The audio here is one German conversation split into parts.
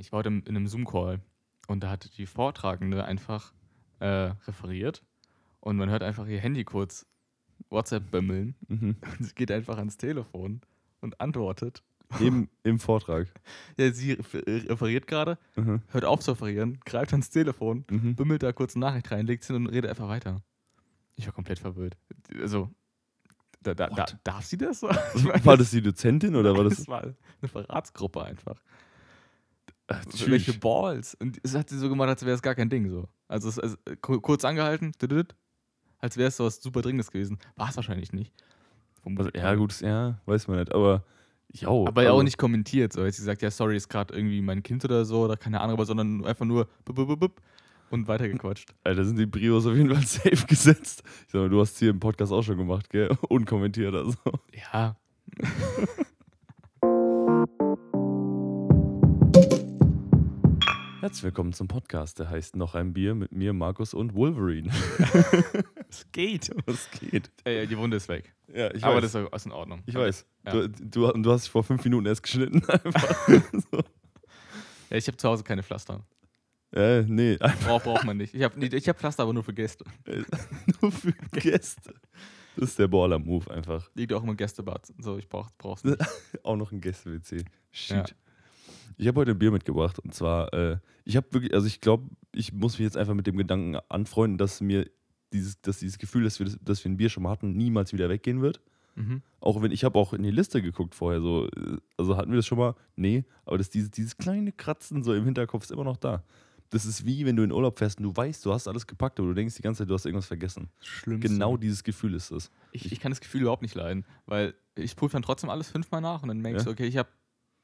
Ich war heute in, in einem Zoom-Call und da hat die Vortragende einfach äh, referiert und man hört einfach ihr Handy kurz WhatsApp bimmeln Mhm. und sie geht einfach ans Telefon und antwortet. Im, Im Vortrag. Ja, sie refer- referiert gerade, Mhm. hört auf zu referieren, greift ans Telefon, Mhm. bimmelt da kurz eine Nachricht rein, legt hin und redet einfach weiter. Ich war komplett verwirrt. Also, da, da, da, darf sie das? War das die Dozentin oder war das. Das war eine Verratsgruppe einfach. Äh, Welche. Balls. Und es hat sie so gemacht, als wäre es gar kein Ding so. Also, es, also ku- kurz angehalten, als wäre es so was super Dringendes gewesen. War es wahrscheinlich nicht. Also, ja, gut, ja, weiß man nicht. Aber. Jo, Aber ja also- auch nicht kommentiert. So, jetzt sie gesagt, ja, sorry, ist gerade irgendwie mein Kind oder so oder keine Ahnung, aber sondern einfach nur bup, bup, bup und weitergequatscht. Alter, sind die Brios auf jeden Fall safe gesetzt. Ich sag mal, du hast hier im Podcast auch schon gemacht, gell? Unkommentiert also. Ja. Herzlich willkommen zum Podcast, der heißt Noch ein Bier mit mir, Markus und Wolverine. Es geht. Was geht? Ey, die Wunde ist weg. Ja, ich aber weiß. das ist in Ordnung. ich weiß. Ja. Du, du, du hast dich vor fünf Minuten erst geschnitten. Einfach. so. Ja, ich habe zu Hause keine Pflaster. äh, nee, einfach Braucht, man nicht. Ich habe ich hab Pflaster, aber nur für Gäste. nur für Gäste. Das ist der Baller-Move einfach. Liegt auch immer im Gästebad. So, ich brauch, brauch's nicht. Auch noch ein Gäste-WC. Shit. Ja. Ich habe heute ein Bier mitgebracht und zwar, äh, ich habe wirklich, also ich glaube, ich muss mich jetzt einfach mit dem Gedanken anfreunden, dass mir dieses, dass dieses Gefühl, dass wir, das, dass wir ein Bier schon mal hatten, niemals wieder weggehen wird. Mhm. Auch wenn ich habe auch in die Liste geguckt vorher, so, äh, also hatten wir das schon mal? Nee, aber das, dieses, dieses kleine Kratzen so im Hinterkopf ist immer noch da. Das ist wie wenn du in Urlaub fährst und du weißt, du hast alles gepackt, aber du denkst die ganze Zeit, du hast irgendwas vergessen. Schlimmste. Genau dieses Gefühl ist es. Ich, ich kann das Gefühl überhaupt nicht leiden, weil ich prüfe dann trotzdem alles fünfmal nach und dann merke ich Ja. so, okay, ich habe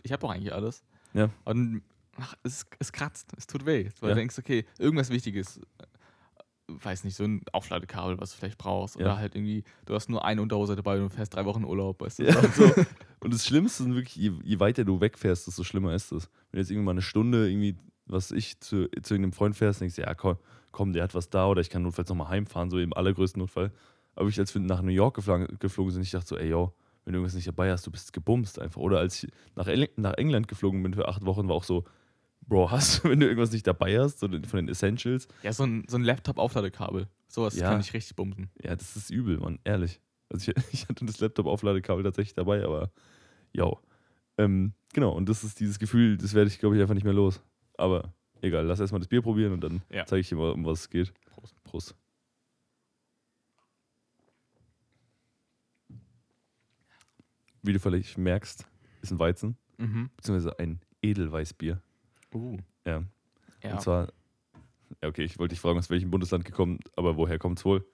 ich hab doch eigentlich alles. Ja. Und ach, es, es kratzt, es tut weh. Weil Ja. du denkst, okay, irgendwas Wichtiges, äh, weiß nicht, so ein Aufladekabel, was du vielleicht brauchst. Ja. Oder halt irgendwie, du hast nur eine Unterhose dabei und du fährst drei Wochen Urlaub, weißt du? Ja. Und so. Und das Schlimmste ist wirklich, je, je weiter du wegfährst, desto schlimmer ist es. Wenn du jetzt irgendwie mal eine Stunde irgendwie, was ich zu, zu irgendeinem Freund fährst, denkst du, ja komm, komm, der hat was da oder ich kann notfalls nochmal heimfahren, so im allergrößten Notfall. Aber ich, als wir nach New York geflogen, geflogen sind, ich dachte so, ey yo, wenn du irgendwas nicht dabei hast, du bist gebumst einfach. Oder als ich nach, El nach England geflogen bin für acht Wochen, war auch so, Bro, hast du, wenn du irgendwas nicht dabei hast, so von den Essentials, ja, so ein, so ein Laptop-Aufladekabel. Sowas Ja. kann ich richtig bumsen. ja, das ist übel, Mann, ehrlich. Also ich, ich hatte das Laptop-Aufladekabel tatsächlich dabei, aber yo. Ähm, genau, und das ist dieses Gefühl, das werde ich, glaube ich, einfach nicht mehr los. Aber egal, lass erstmal das Bier probieren und dann Ja. zeige ich dir mal, um was es geht. Prost. Prost. Wie du vielleicht merkst, ist ein Weizen, Mhm. beziehungsweise ein Edelweißbier. Uh. Ja. Ja. Und zwar, ja, okay, ich wollte dich fragen, aus welchem Bundesland gekommen, aber woher kommt es wohl?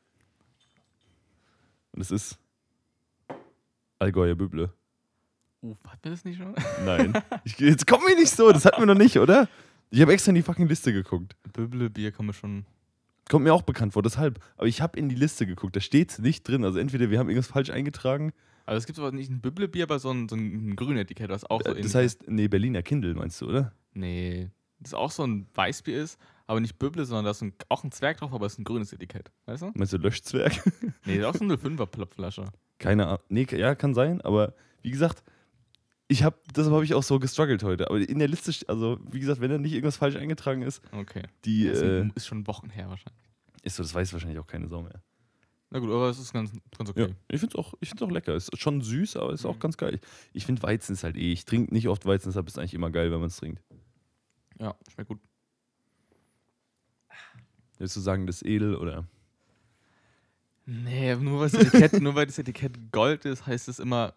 Und es ist Allgäuer Büble. Uh, hatten wir das nicht schon? Nein. ich, jetzt komm mir nicht so, das hatten wir noch nicht, oder? Ich habe extra in die fucking Liste geguckt. Böble Bier kommen wir schon. Kommt mir auch bekannt vor, deshalb. Aber ich habe in die Liste geguckt, da steht es nicht drin. Also entweder wir haben irgendwas falsch eingetragen. Also es gibt aber nicht ein Böble-Bier, aber so ein, so ein grünes Etikett, was auch so Äh, das heißt, nee, Berliner Kindle meinst du, oder? Nee, das auch so ein Weißbier ist, aber nicht Böble, sondern da ist ein, auch ein Zwerg drauf, aber es ist ein grünes Etikett. Weißt du? Meinst du Löschzwerg? Nee, das ist auch so eine 5er Plopflasche. Keine Ahnung. Nee, ja, kann sein, aber wie gesagt, ich habe, deshalb habe ich auch so gestruggelt heute. Aber in der Liste, st- also wie gesagt, wenn da nicht irgendwas falsch eingetragen ist, Okay. die Das äh, ist schon Wochen her wahrscheinlich. ist so, das weiß wahrscheinlich auch keine Sau mehr. Na gut, aber es ist ganz, ganz okay. Ja, ich finde es auch, ich find's auch lecker. Ist schon süß, aber ist auch Mhm. ganz geil. Ich finde Weizen ist halt eh, ich trinke nicht oft Weizen, deshalb ist es eigentlich immer geil, wenn man es trinkt. Ja, schmeckt gut. Willst du sagen, das ist edel oder? Nee, nur weil, das Etikett, nur weil das Etikett Gold ist, heißt es immer.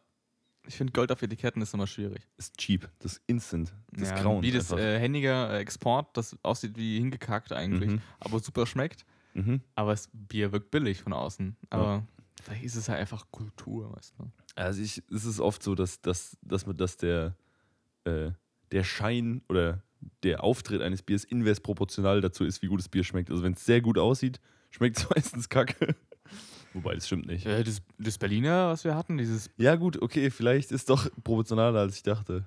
Ich finde Gold auf Etiketten ist immer schwierig. Ist cheap, das ist instant, das Ja, ist grauend Wie das äh, Henniger äh, Export, das aussieht wie hingekackt eigentlich, Mhm. aber super schmeckt. Mhm. Aber das Bier wirkt billig von außen. Aber vielleicht ist es halt einfach Kultur, weißt du. Also ich, es ist oft so, dass, dass, dass, man, dass der, äh, der Schein oder der Auftritt eines Biers inverse proportional dazu ist, wie gut das Bier schmeckt. Also wenn es sehr gut aussieht, schmeckt es meistens kacke. Wobei, das stimmt nicht. Äh, das, das Berliner, was wir hatten, dieses. Ja gut, okay, vielleicht ist doch proportionaler, als ich dachte.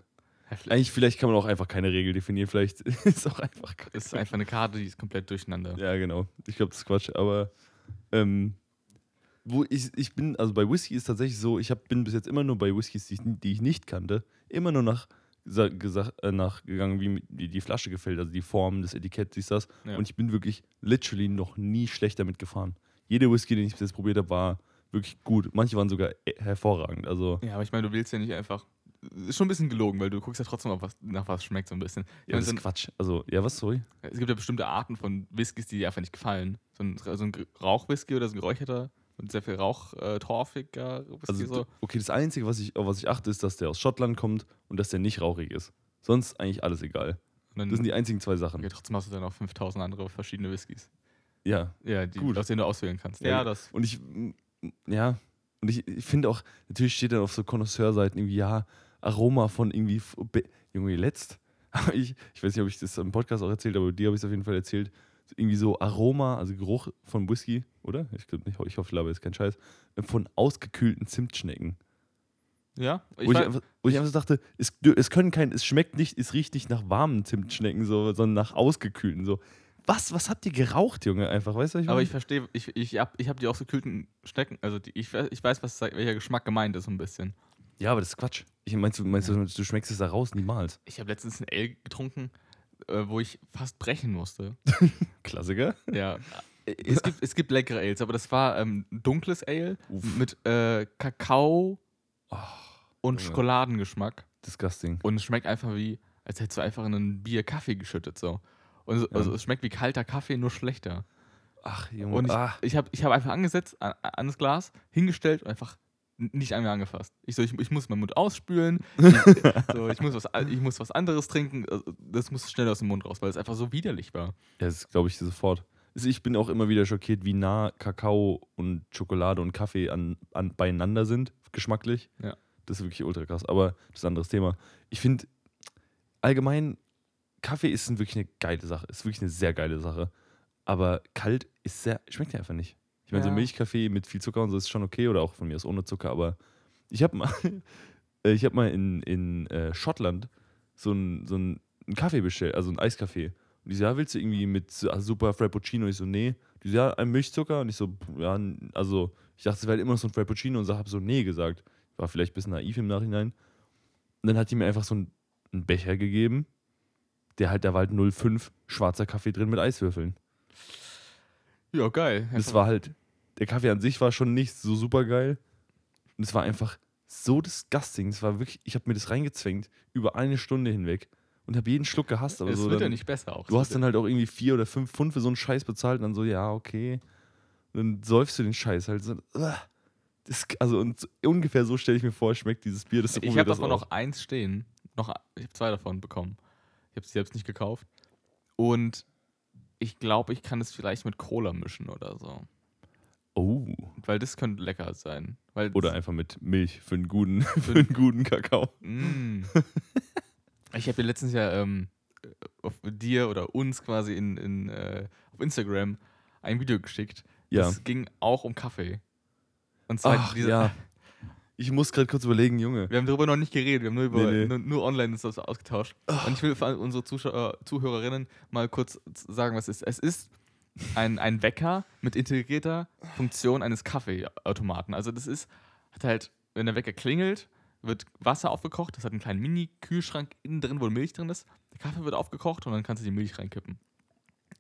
Ja, vielleicht Eigentlich, vielleicht kann man auch einfach keine Regel definieren. Vielleicht ist es auch einfach kacke. ist einfach eine Karte, die ist komplett durcheinander. Ja, genau. Ich glaube, das ist Quatsch. Aber ähm, wo ich, ich bin, also bei Whisky ist tatsächlich so, ich hab, bin bis jetzt immer nur bei Whiskys, die ich, die ich nicht kannte, immer nur nach gesa- gesa- äh, nachgegangen, wie die, die Flasche gefällt, also die Form, das Etikett, siehst das. Ja. Und ich bin wirklich literally noch nie schlecht damit gefahren. Jeder Whisky, den ich bis jetzt probiert habe, war wirklich gut. Manche waren sogar äh, hervorragend. Also, Ja, aber ich meine, du willst ja nicht einfach. Ist schon ein bisschen gelogen, weil du guckst ja trotzdem, auf was, nach was schmeckt so ein bisschen. Ja, das ist Quatsch. Also, ja, was, sorry? es gibt ja bestimmte Arten von Whiskys, die dir einfach nicht gefallen. So ein, so ein Rauchwhisky oder so ein geräucherter und sehr viel Rauch, äh, torfiger Whisky. Also, so. okay, das Einzige, was ich, auf was ich achte, ist, dass der aus Schottland kommt und dass der nicht rauchig ist. Sonst eigentlich alles egal. Das sind die einzigen zwei Sachen. okay, trotzdem hast du dann auch 5000 andere verschiedene Whiskys. Ja. Ja, die, Gut. aus denen du auswählen kannst. Ja, Ja, das. Und ich, ja, und ich, ich finde auch, natürlich steht dann auf so Connoisseurseiten irgendwie, ja, Aroma von irgendwie, Junge, letzt. Ich, ich weiß nicht, ob ich das im Podcast auch erzählt habe, aber dir habe ich es auf jeden Fall erzählt. Irgendwie so Aroma, also Geruch von Whisky, oder? Ich glaube nicht, ich hoffe, ich laber jetzt kein Scheiß. äh, Von ausgekühlten Zimtschnecken. Ja, ich wo, ich einfach, wo ich einfach so dachte, es, es können kein, es schmeckt nicht, es riecht nicht nach warmen Zimtschnecken, so, sondern nach ausgekühlten. So. Was, was habt ihr geraucht, Junge? Einfach, weißt du, ich aber meine? ich verstehe, ich, ich habe ich hab die ausgekühlten Stecken, also die, ich, weiß- ich weiß, was, welcher Geschmack gemeint ist, so ein bisschen. Ja, aber das ist Quatsch. Ich meinst du, meinst du, du schmeckst es da raus? Niemals. Ich habe letztens ein Ale getrunken, äh, wo ich fast brechen musste. Klassiker. Ja. es, gibt, es gibt leckere Ales, aber das war ähm, dunkles Ale Uff. mit äh, Kakao Oh, und Junge. Schokoladengeschmack. disgusting. Und es schmeckt einfach wie, als hättest du einfach in ein Bier Kaffee geschüttet. So. Und so, Ja. also es schmeckt wie kalter Kaffee, nur schlechter. Ach, Junge. Und ich, ah. ich habe ich hab einfach angesetzt an, an das Glas, hingestellt und einfach nicht einmal angefasst. Ich so, ich, ich muss meinen Mund ausspülen, ich, so, ich, muss was, ich muss was anderes trinken. also Das muss schnell aus dem Mund raus, weil es einfach so widerlich war. Ja, das glaube ich sofort. Ich bin auch immer wieder schockiert, wie nah Kakao und Schokolade und Kaffee an, an, beieinander sind, geschmacklich. Ja. Das ist wirklich ultra krass. Aber das ist ein anderes Thema. Ich finde, allgemein, Kaffee ist wirklich eine geile Sache. Ist wirklich eine sehr geile Sache. Aber kalt ist sehr, schmeckt ja einfach nicht. Ich meine, so Ja. Milchkaffee mit viel Zucker und so ist schon okay oder auch von mir aus ohne Zucker. Aber ich habe mal, äh, ich habe mal in, in äh, Schottland so einen so Kaffee bestellt, also einen Eiskaffee. Und die so, ja, willst du irgendwie mit so- also super Frappuccino? Ich so, nee. Die so, ja, ein Milchzucker. Und ich so, ja, also ich dachte, es wäre halt immer noch so ein Frappuccino und so, habe so, nee gesagt. War vielleicht ein bisschen naiv im Nachhinein. Und dann hat die mir einfach so einen, einen Becher gegeben, der halt, da war halt 0,5 schwarzer Kaffee drin mit Eiswürfeln. Ja, geil. Das war halt, der Kaffee an sich war schon nicht so super geil. Und es war einfach so disgusting. Es war wirklich, ich habe mir das reingezwängt über eine Stunde hinweg und habe jeden Schluck gehasst. Aber es so wird dann, ja nicht besser auch. Du hast dann halt auch irgendwie vier oder fünf Pfund für so einen Scheiß bezahlt und dann so, ja, okay. Und dann säufst du den Scheiß halt so. uah. Das, also und ungefähr so stelle ich mir vor, schmeckt dieses Bier. Das ich habe das davon auch. noch eins stehen. Noch, ich habe zwei davon bekommen. Ich habe sie selbst nicht gekauft. Und ich glaube, ich kann es vielleicht mit Cola mischen oder so. Oh. Weil das könnte lecker sein. Weil Oder einfach mit Milch für einen guten, für einen guten Kakao. Mm. Ich habe dir letztens ja ähm, auf dir oder uns quasi in, in, äh, auf Instagram ein Video geschickt. Ja. Das ging auch um Kaffee. Und zwar Ach, diese, ja. Ich muss gerade kurz überlegen, Junge. Wir haben darüber noch nicht geredet, wir haben nur, über, Nee, nee. Nur, nur online ist das ausgetauscht. Und ich will für unsere Zuschauer, Zuhörerinnen mal kurz sagen, was es ist. Es ist ein, ein Wecker mit integrierter Funktion eines Kaffeeautomaten. Also das ist, hat halt, wenn der Wecker klingelt, wird Wasser aufgekocht, das hat einen kleinen Mini-Kühlschrank innen drin, wo Milch drin ist. Der Kaffee wird aufgekocht und dann kannst du die Milch reinkippen.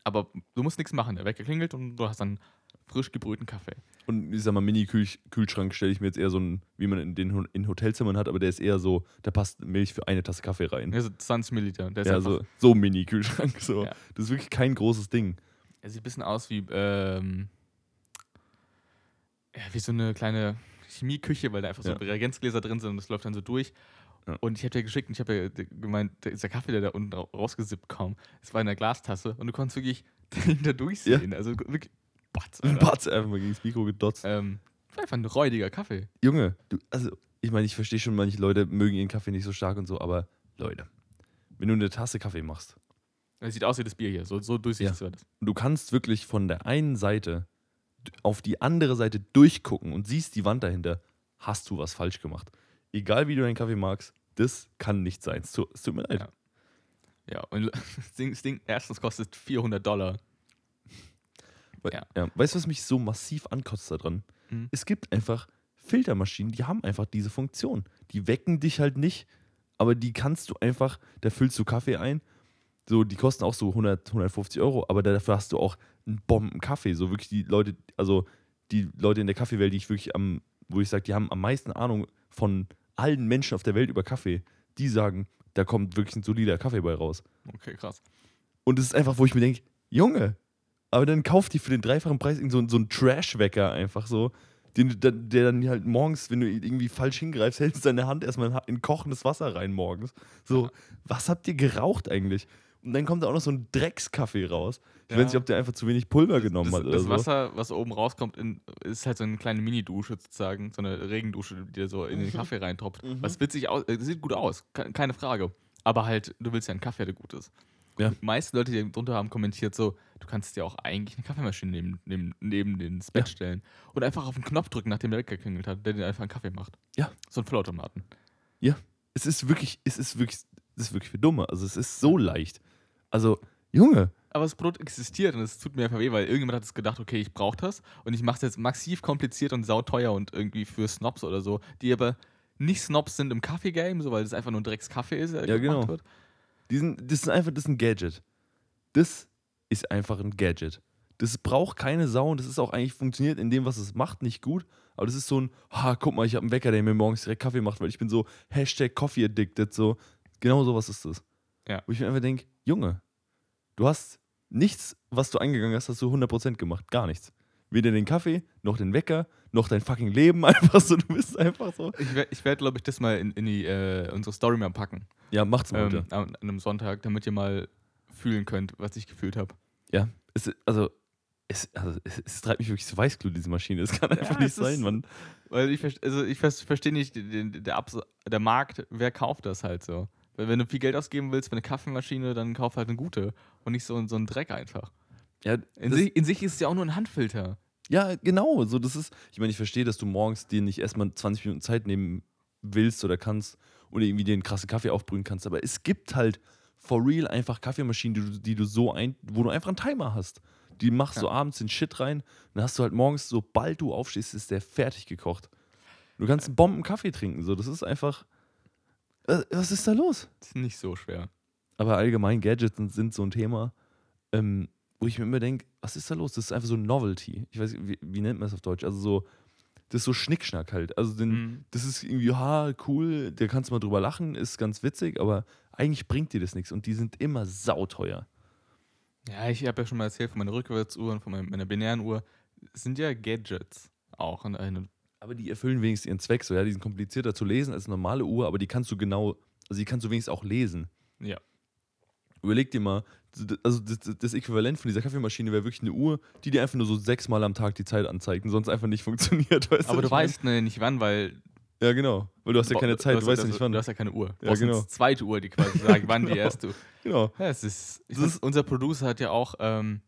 Aber du musst nichts machen. Der Wecker klingelt und du hast dann frisch gebrühten Kaffee. Und ich sag mal, Mini-Kühlschrank stelle ich mir jetzt eher so einen, wie man in den in Hotelzimmern hat, aber der ist eher so, da passt Milch für eine Tasse Kaffee rein. Also 20 Milliliter. Der ist Ja, so, so ein Mini-Kühlschrank. So. Ja. Das ist wirklich kein großes Ding. Er sieht ein bisschen aus wie, ähm, ja, wie so eine kleine Chemieküche, weil da einfach so Ja. Reagenzgläser drin sind und das läuft dann so durch. Ja. Und ich habe dir geschickt und ich habe ja gemeint, der- dieser Kaffee, der da unten ra- rausgesippt kam, es war in der Glastasse und du konntest wirklich dahinter durchsehen. Also wirklich, batz, Ein Alter. Batz einfach mal gegen das Mikro gedotzt. Ähm, war einfach ein räudiger Kaffee. Junge, du, also, ich meine, ich verstehe schon, manche Leute mögen ihren Kaffee nicht so stark und so, aber Leute, wenn du eine Tasse Kaffee machst Es sieht aus wie das Bier hier, so, so durchsichtig war das. und du kannst wirklich von der einen Seite auf die andere Seite durchgucken und siehst die Wand dahinter, hast du was falsch gemacht. Egal wie du deinen Kaffee magst, das kann nicht sein. Es tut mir leid. Ja. Ja, und das Ding, das Ding erstens kostet 400 Dollar. We- Ja. Ja. Weißt du, was mich so massiv ankotzt daran? Mhm. Es gibt einfach Filtermaschinen, die haben einfach diese Funktion. Die wecken dich halt nicht aber die kannst du einfach, da füllst du Kaffee ein. So, die kosten auch so 100, 150 Euro, aber dafür hast du auch einen Bomben-Kaffee. So wirklich die Leute, also die Leute in der Kaffeewelt, die ich wirklich am, wo ich sage, die haben am meisten Ahnung von allen Menschen auf der Welt über Kaffee, die sagen, da kommt wirklich ein solider Kaffee bei raus. Okay, krass. Und es ist einfach, wo ich mir denke, Junge, aber dann kauft die für den dreifachen Preis irgend so, so einen Trash-Wecker einfach so, den, dann- der dann halt morgens, wenn du irgendwie falsch hingreifst, hältst du deine Hand erstmal in- kochendes Wasser rein morgens. So, was habt ihr geraucht eigentlich? Und dann kommt da auch noch so ein Dreckskaffee raus. Ich Ja. weiß nicht, ob der einfach zu wenig Pulver genommen Das, hat oder das so. Wasser, was oben rauskommt, in, ist halt so eine kleine Mini-Dusche sozusagen, so eine Regendusche, die dir so in den Kaffee reintropft. Mhm. Was witzig aus, äh, sieht gut aus, ke- keine Frage. Aber halt, du willst ja einen Kaffee, der gut ist. Ja. Die meisten Leute, die drunter haben, kommentiert so, du kannst dir auch eigentlich eine Kaffeemaschine neben, neben, neben ins Bett Ja. stellen und einfach auf den Knopf drücken, nachdem der Wecker geklingelt hat, der dir einfach einen Kaffee macht. Ja. So ein Vollautomaten. Es ist wirklich, es ist wirklich, es ist wirklich für Dumme. Also es ist so leicht. Also, Junge, Aber das Produkt existiert und es tut mir einfach weh, weil irgendjemand hat es gedacht, okay, ich brauche das und ich mache es jetzt massiv kompliziert und sauteuer und irgendwie für Snobs oder so, die aber nicht Snobs sind im Kaffee-Game, so weil es einfach nur ein Dreckskaffee ist, der Ja, gemacht genau. wird. Die sind, das ist einfach, das ist ein Gadget. Das ist einfach ein Gadget. Das braucht keine Sau und das ist auch eigentlich funktioniert in dem, was es macht, nicht gut. Aber das ist so ein, ha, guck mal, ich habe einen Wecker, der mir morgens direkt Kaffee macht, weil ich bin so Hashtag Coffee addicted, so. Genau sowas ist das. Ja. Wo ich mir einfach denke, Junge, du hast nichts, was du eingegangen hast, hast du 100% gemacht. Gar nichts. Weder den Kaffee, noch den Wecker, noch dein fucking Leben. Einfach so, du bist einfach so. Ich werde, ich werd, glaube ich, das mal in, in die, äh, unsere Story mal packen. Ja, macht's mal, Ähm, bitte. an, an einem Sonntag, damit ihr mal fühlen könnt, was ich gefühlt habe. Ja, es, also, es, also es, es treibt mich wirklich so Weißglut, diese Maschine. Es kann einfach Ja, nicht es ist- sein, Mann. Weil ich, also ich vers- verstehe nicht, den, der, Abs der Markt, wer kauft das halt so? Weil wenn du viel Geld ausgeben willst für eine Kaffeemaschine, dann kauf halt eine gute und nicht so, so einen Dreck einfach. Ja, In, sich, in sich ist es ja auch nur ein Handfilter. Ja, genau. So, das ist, ich meine, ich verstehe, dass du morgens dir nicht erstmal 20 Minuten Zeit nehmen willst oder kannst oder irgendwie dir einen krassen Kaffee aufbrühen kannst, aber es gibt halt for real einfach Kaffeemaschinen, die du, die du so ein, wo du einfach einen Timer hast. Die machst du Ja. abends den Shit rein, dann hast du halt morgens, sobald du aufstehst, ist der fertig gekocht. Du kannst einen Bomben Kaffee trinken, so, das ist einfach. Äh, Was ist da los? Das ist nicht so schwer. Aber allgemein Gadgets sind, sind so ein Thema, ähm, wo ich mir immer denke, was ist da los? Das ist einfach so ein Novelty. Ich weiß, nicht, wie, wie nennt man das auf Deutsch? Also so, das ist so Schnickschnack halt. Also den, Mhm. das ist irgendwie, ha, cool, da kannst du mal drüber lachen, ist ganz witzig, aber eigentlich bringt dir das nichts und die sind immer sauteuer. Ja, ich habe ja schon mal erzählt von meiner Rückwärtsuhr und von meiner, meiner binären Uhr. Es sind ja Gadgets auch. Und eine, Aber die erfüllen wenigstens ihren Zweck so, ja, die sind komplizierter zu lesen als eine normale Uhr, aber die kannst du genau, also die kannst du wenigstens auch lesen. ja. Überleg dir mal, also das, das Äquivalent von dieser Kaffeemaschine wäre wirklich eine Uhr, die dir einfach nur so sechsmal am Tag die Zeit anzeigt und sonst einfach nicht funktioniert. Weißt Aber du weißt ne, nicht wann, weil. Ja, genau. Weil du hast ja keine Zeit, du, weißt ja nicht wann. Du hast ja keine Uhr. Du Ja, hast genau. eine zweite Uhr, die quasi sagt, wann die Genau. erste. Genau. Ja, es ist, weiß, unser Producer hat ja auch ähm,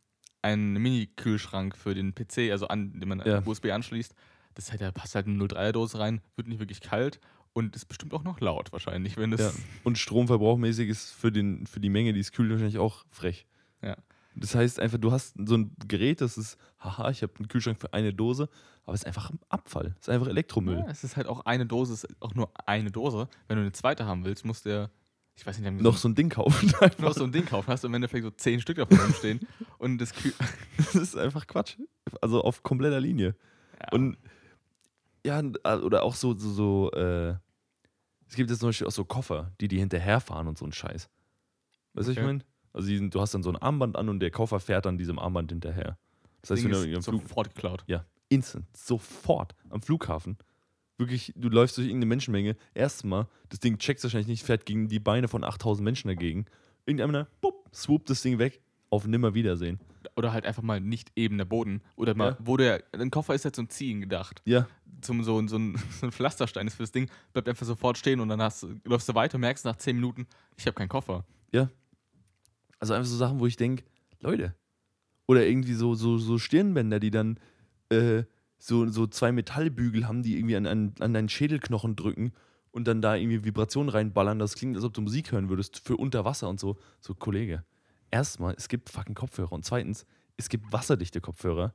einen Mini-Kühlschrank für den PC, also an, den man Ja. an USB anschließt. Das halt, da passt halt eine 03er-Dose rein, wird nicht wirklich kalt und ist bestimmt auch noch laut wahrscheinlich, wenn das. Ja. Und stromverbrauchmäßig ist für, den, für die Menge, die es kühlt, wahrscheinlich auch frech. Ja. Das heißt einfach, du hast so ein Gerät, das ist, haha, ich habe einen Kühlschrank für eine Dose, aber es ist einfach Abfall. Es ist einfach Elektromüll. Ja, es ist halt auch eine Dose, es ist auch nur eine Dose. Wenn du eine zweite haben willst, musst du ja, ich weiß nicht, haben Noch so, ein Ding kaufen. noch Einfach. so ein Ding kaufen, hast du im Endeffekt so zehn Stück davon rumstehen und das Kühl. Das ist einfach Quatsch. Also auf kompletter Linie. Ja. Und ja, oder auch so, so, so äh, es gibt jetzt zum Beispiel auch so Koffer, die die hinterherfahren und so ein Scheiß. Weißt du, was ich Okay. meine? Also sind, du hast dann so ein Armband an und der Koffer fährt dann diesem Armband hinterher. Das heißt, Ding wenn du ist am Flug, sofort geklaut. ja, instant, sofort am Flughafen. Wirklich, du läufst durch irgendeine Menschenmenge. Erstmal, das Ding checkt wahrscheinlich nicht, fährt gegen die Beine von 8000 Menschen dagegen. Irgendeiner, bupp, swoopt das Ding weg, auf Nimmerwiedersehen. Oder halt einfach mal nicht eben der Boden. Oder mal, Ja. wo der, ein Koffer ist halt zum Ziehen gedacht. Ja, Zum, so, so, ein, so ein Pflasterstein ist fürs Ding, bleibt einfach sofort stehen und dann hast, läufst du weiter und merkst nach 10 Minuten, ich habe keinen Koffer. Also einfach so Sachen, wo ich denke, Leute. Oder irgendwie so, so, so Stirnbänder, die dann äh, so, so zwei Metallbügel haben, die irgendwie an, an, an deinen Schädelknochen drücken und dann da irgendwie Vibrationen reinballern. Das klingt, als ob du Musik hören würdest für unter Wasser und so. So, Kollege, erstmal, es gibt fucking Kopfhörer. Und zweitens, es gibt wasserdichte Kopfhörer,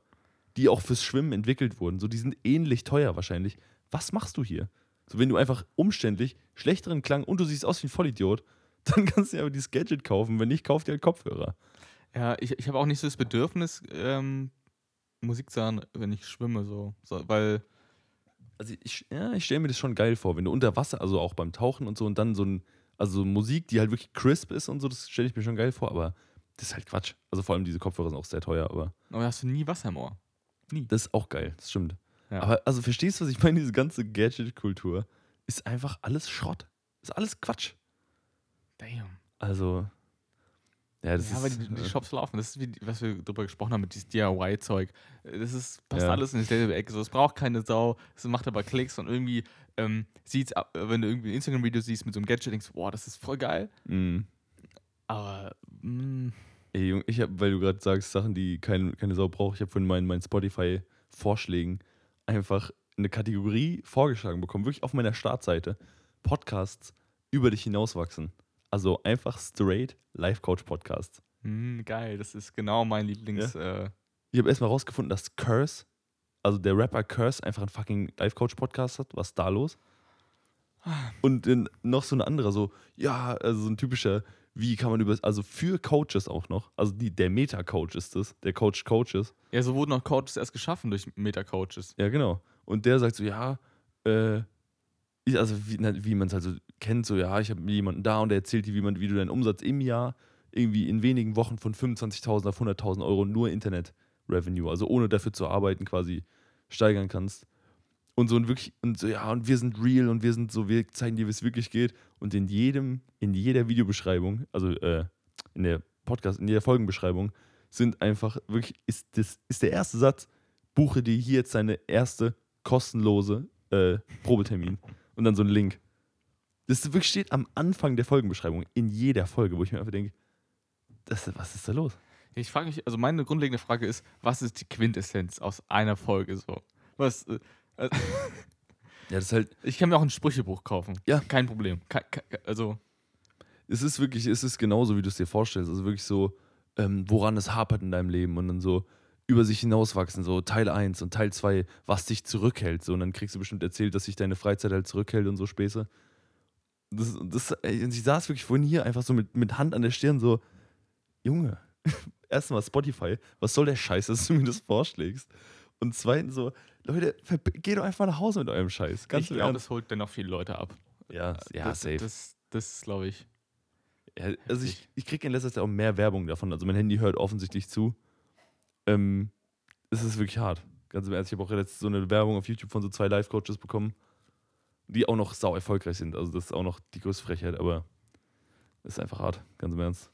die auch fürs Schwimmen entwickelt wurden. So, die sind ähnlich teuer wahrscheinlich. Was machst du hier? So, wenn du einfach umständlich schlechteren Klang und du siehst aus wie ein Vollidiot, dann kannst du ja aber dieses Gadget kaufen. Wenn nicht, kauf dir halt Kopfhörer. Ja, ich, ich habe auch nicht so das Bedürfnis, ähm, Musik zu hören, wenn ich schwimme, so. so weil, Also ich, ja, ich stelle mir das schon geil vor, wenn du unter Wasser, also auch beim Tauchen und so, und dann so ein, also Musik, die halt wirklich crisp ist und so, das stelle ich mir schon geil vor, aber das ist halt Quatsch. Also vor allem diese Kopfhörer sind auch sehr teuer, aber aber hast du nie Wasser im Ohr. das ist auch geil, das stimmt. Ja. Aber also verstehst du, was ich meine? Diese ganze Gadget-Kultur ist einfach alles Schrott. Ist alles Quatsch. Damn. Also, ja, das ja, aber ist. die, die äh, Shops laufen. Das ist wie, was wir drüber gesprochen haben mit diesem DIY-Zeug. Das ist, passt Ja. alles in dieselbe Ecke. So, es braucht keine Sau. Es macht aber Klicks und irgendwie ähm, sieht's, ab- wenn du irgendwie ein Instagram-Video siehst mit so einem Gadget, denkst du, boah, das ist voll geil. mh. Aber, mm, Ey, Junge, ich habe, weil du gerade sagst, Sachen, die kein, keine Sau braucht, ich habe von meinen, meinen Spotify-Vorschlägen einfach eine Kategorie vorgeschlagen bekommen, wirklich auf meiner Startseite. Podcasts über dich hinauswachsen. Also einfach straight Life-Coach-Podcasts. mm, geil. Das ist genau mein Lieblings. Äh, Ich habe erstmal rausgefunden, dass Curse, also der Rapper Curse, einfach einen fucking Life-Coach-Podcast hat. Was ist da los? Und dann noch so ein anderer, so, ja, also so ein typischer, wie kann man über, also für Coaches auch noch, also die, der Meta-Coach ist das, der Coach Coaches. ja, so wurden auch Coaches erst geschaffen durch Meta-Coaches. Ja, genau. Und der sagt so, ja, äh, ich, also wie, wie man es halt so kennt, so, ja, ich habe jemanden da und der erzählt dir, wie, man, wie du deinen Umsatz im Jahr irgendwie in wenigen Wochen von 25.000 auf 100.000 Euro nur Internet-Revenue, also ohne dafür zu arbeiten, quasi steigern kannst. Und so und wirklich, und so, ja, und wir sind real und wir sind so, wir zeigen dir, wie es wirklich geht. Und in jedem, in jeder Videobeschreibung, also äh, in der Podcast, in jeder Folgenbeschreibung, sind einfach wirklich, ist, das, ist der erste Satz, buche dir hier jetzt deine erste kostenlose äh, Probetermin. Und dann so ein Link. Das wirklich steht am Anfang der Folgenbeschreibung, in jeder Folge, wo ich mir einfach denke, das, was ist da los? Ich frage mich, also meine grundlegende Frage ist, was ist die Quintessenz aus einer Folge so? Was, äh, Ja, das ist halt, ich kann mir auch ein Sprüchebuch kaufen. Ja. Kein Problem. Ke ke also, es ist wirklich, es ist genauso, wie du es dir vorstellst. Also wirklich so, ähm, woran es hapert in deinem Leben und dann so über sich hinauswachsen, so Teil 1 und Teil 2, was dich zurückhält. So, und dann kriegst du bestimmt erzählt, dass sich deine Freizeit halt zurückhält und so Späße. Das, das, ey, und ich saß wirklich vorhin hier einfach so mit, mit Hand an der Stirn, so, Junge, erstmal Spotify, was soll der Scheiß, dass du mir das vorschlägst? Und zweitens so, Leute, geh doch einfach nach Hause mit eurem Scheiß. Ganz ich glaube, das holt dennoch viele Leute ab. Ja, ja, das, safe. Das, das glaube ich. Ja, also ich, ich kriege in letzter Zeit auch mehr Werbung davon. Also mein Handy hört offensichtlich zu. Ähm, es ist wirklich hart. Ganz im Ernst, ich habe auch letztens so eine Werbung auf YouTube von so zwei Live-Coaches bekommen, die auch noch sau erfolgreich sind. Also das ist auch noch die größte Frechheit, aber es ist einfach hart, ganz im Ernst.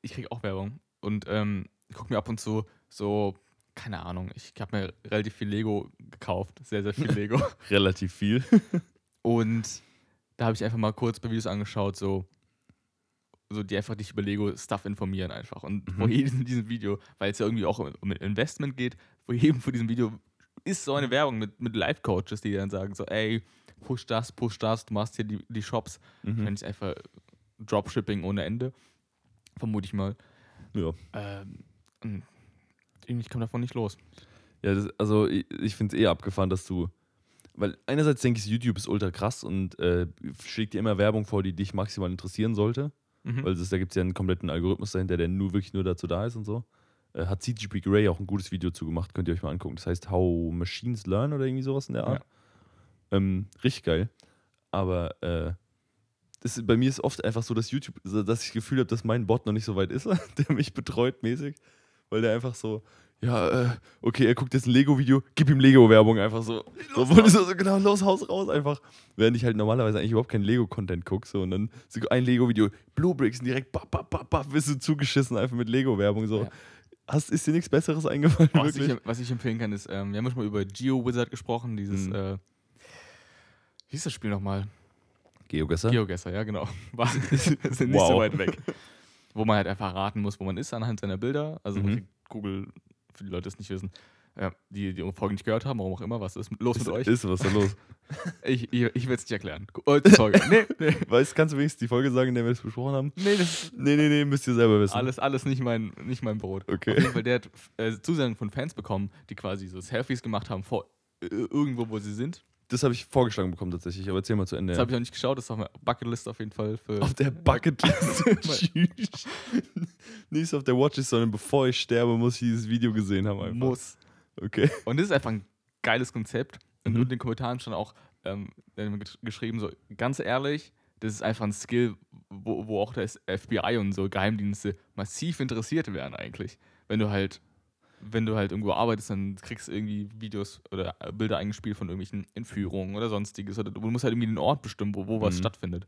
Ich kriege auch Werbung. Und ähm, ich gucke mir ab und zu so, keine Ahnung, ich habe mir relativ viel Lego gekauft. Sehr, sehr viel Lego. Relativ viel. Und da habe ich einfach mal kurz bei Videos angeschaut, so, so die einfach dich über Lego-Stuff informieren einfach. Und Mhm. vor jedem diesem Video, weil es ja irgendwie auch um Investment geht, vor jedem von diesem Video ist so eine Werbung mit, mit Life-Coaches, die dann sagen so, ey, push das, push das, du machst hier die, die Shops. Mhm. Wahrscheinlich einfach Dropshipping ohne Ende. Vermute ich mal. Ja. Ähm, irgendwie kam davon nicht los. Ja, das, also ich, ich finde es eher abgefahren, dass du. Weil einerseits denke ich, YouTube ist ultra krass und äh, schlägt dir immer Werbung vor, die dich maximal interessieren sollte. Mhm. Weil das, da gibt es ja einen kompletten Algorithmus dahinter, der nur wirklich nur dazu da ist und so. Äh, hat CGP Grey auch ein gutes Video zugemacht, könnt ihr euch mal angucken. Das heißt How Machines Learn oder irgendwie sowas in der Art. Ähm, richtig geil. Aber äh, das, bei mir ist oft einfach so, dass YouTube, dass ich das Gefühl habe, dass mein Bot noch nicht so weit ist, der mich betreut mäßig. Weil der einfach so, ja, äh, okay, er guckt jetzt ein Lego-Video, gib ihm Lego-Werbung einfach so. So, so, so, genau, los, Haus raus einfach. Während ich halt normalerweise eigentlich überhaupt keinen Lego-Content gucke. So, und dann so ein Lego-Video, Blue Bricks, und direkt, bap, bap, bap, bap, bist du zugeschissen einfach mit Lego-Werbung. So. Ja. Hast, ist dir nichts Besseres eingefallen, Was wirklich? ich, was ich empfehlen kann, ist, ähm, wir haben schon mal über GeoWizard gesprochen, dieses, Mhm. äh, wie hieß das Spiel nochmal? Geogesser? GeoGuessr, ja genau. War, sind nicht so Wow. weit weg. Wo man halt einfach raten muss, wo man ist anhand seiner Bilder. Also Mhm. Google, für die Leute, die es nicht wissen, ja, die die Folge nicht gehört haben, warum auch immer, was ist los mit ist, euch? ist was da los? Ich, ich, ich will es nicht erklären. Oh, die Folge. Nee, nee. Weißt kannst du wenigstens die Folge sagen, in der wir das besprochen haben? Nee, das ist Nee, nee, nee, müsst ihr selber wissen. alles, alles nicht mein, nicht mein Brot. Okay. Auf jeden Fall, der hat äh, Zusendungen von Fans bekommen, die quasi so Selfies gemacht haben vor äh, irgendwo, wo sie sind. Das habe ich vorgeschlagen bekommen tatsächlich, aber erzähl mal zu Ende. Das habe ich noch nicht geschaut, das ist auf meiner Bucketlist auf jeden Fall. Für auf der Bucketlist. Tschüss. Nicht auf der Watchlist, sondern bevor ich sterbe, muss ich dieses Video gesehen haben. Einfach. muss. Okay. Und das ist einfach ein geiles Konzept. Und Mhm. in den Kommentaren stand auch ähm, geschrieben, so ganz ehrlich, das ist einfach ein Skill, wo, wo auch das FBI und so Geheimdienste massiv interessiert wären eigentlich. Wenn du halt, wenn du halt irgendwo arbeitest, dann kriegst du irgendwie Videos oder äh, Bilder eingespielt von irgendwelchen Entführungen oder sonstiges. Oder du musst halt irgendwie den Ort bestimmen, wo, wo was Mhm. stattfindet.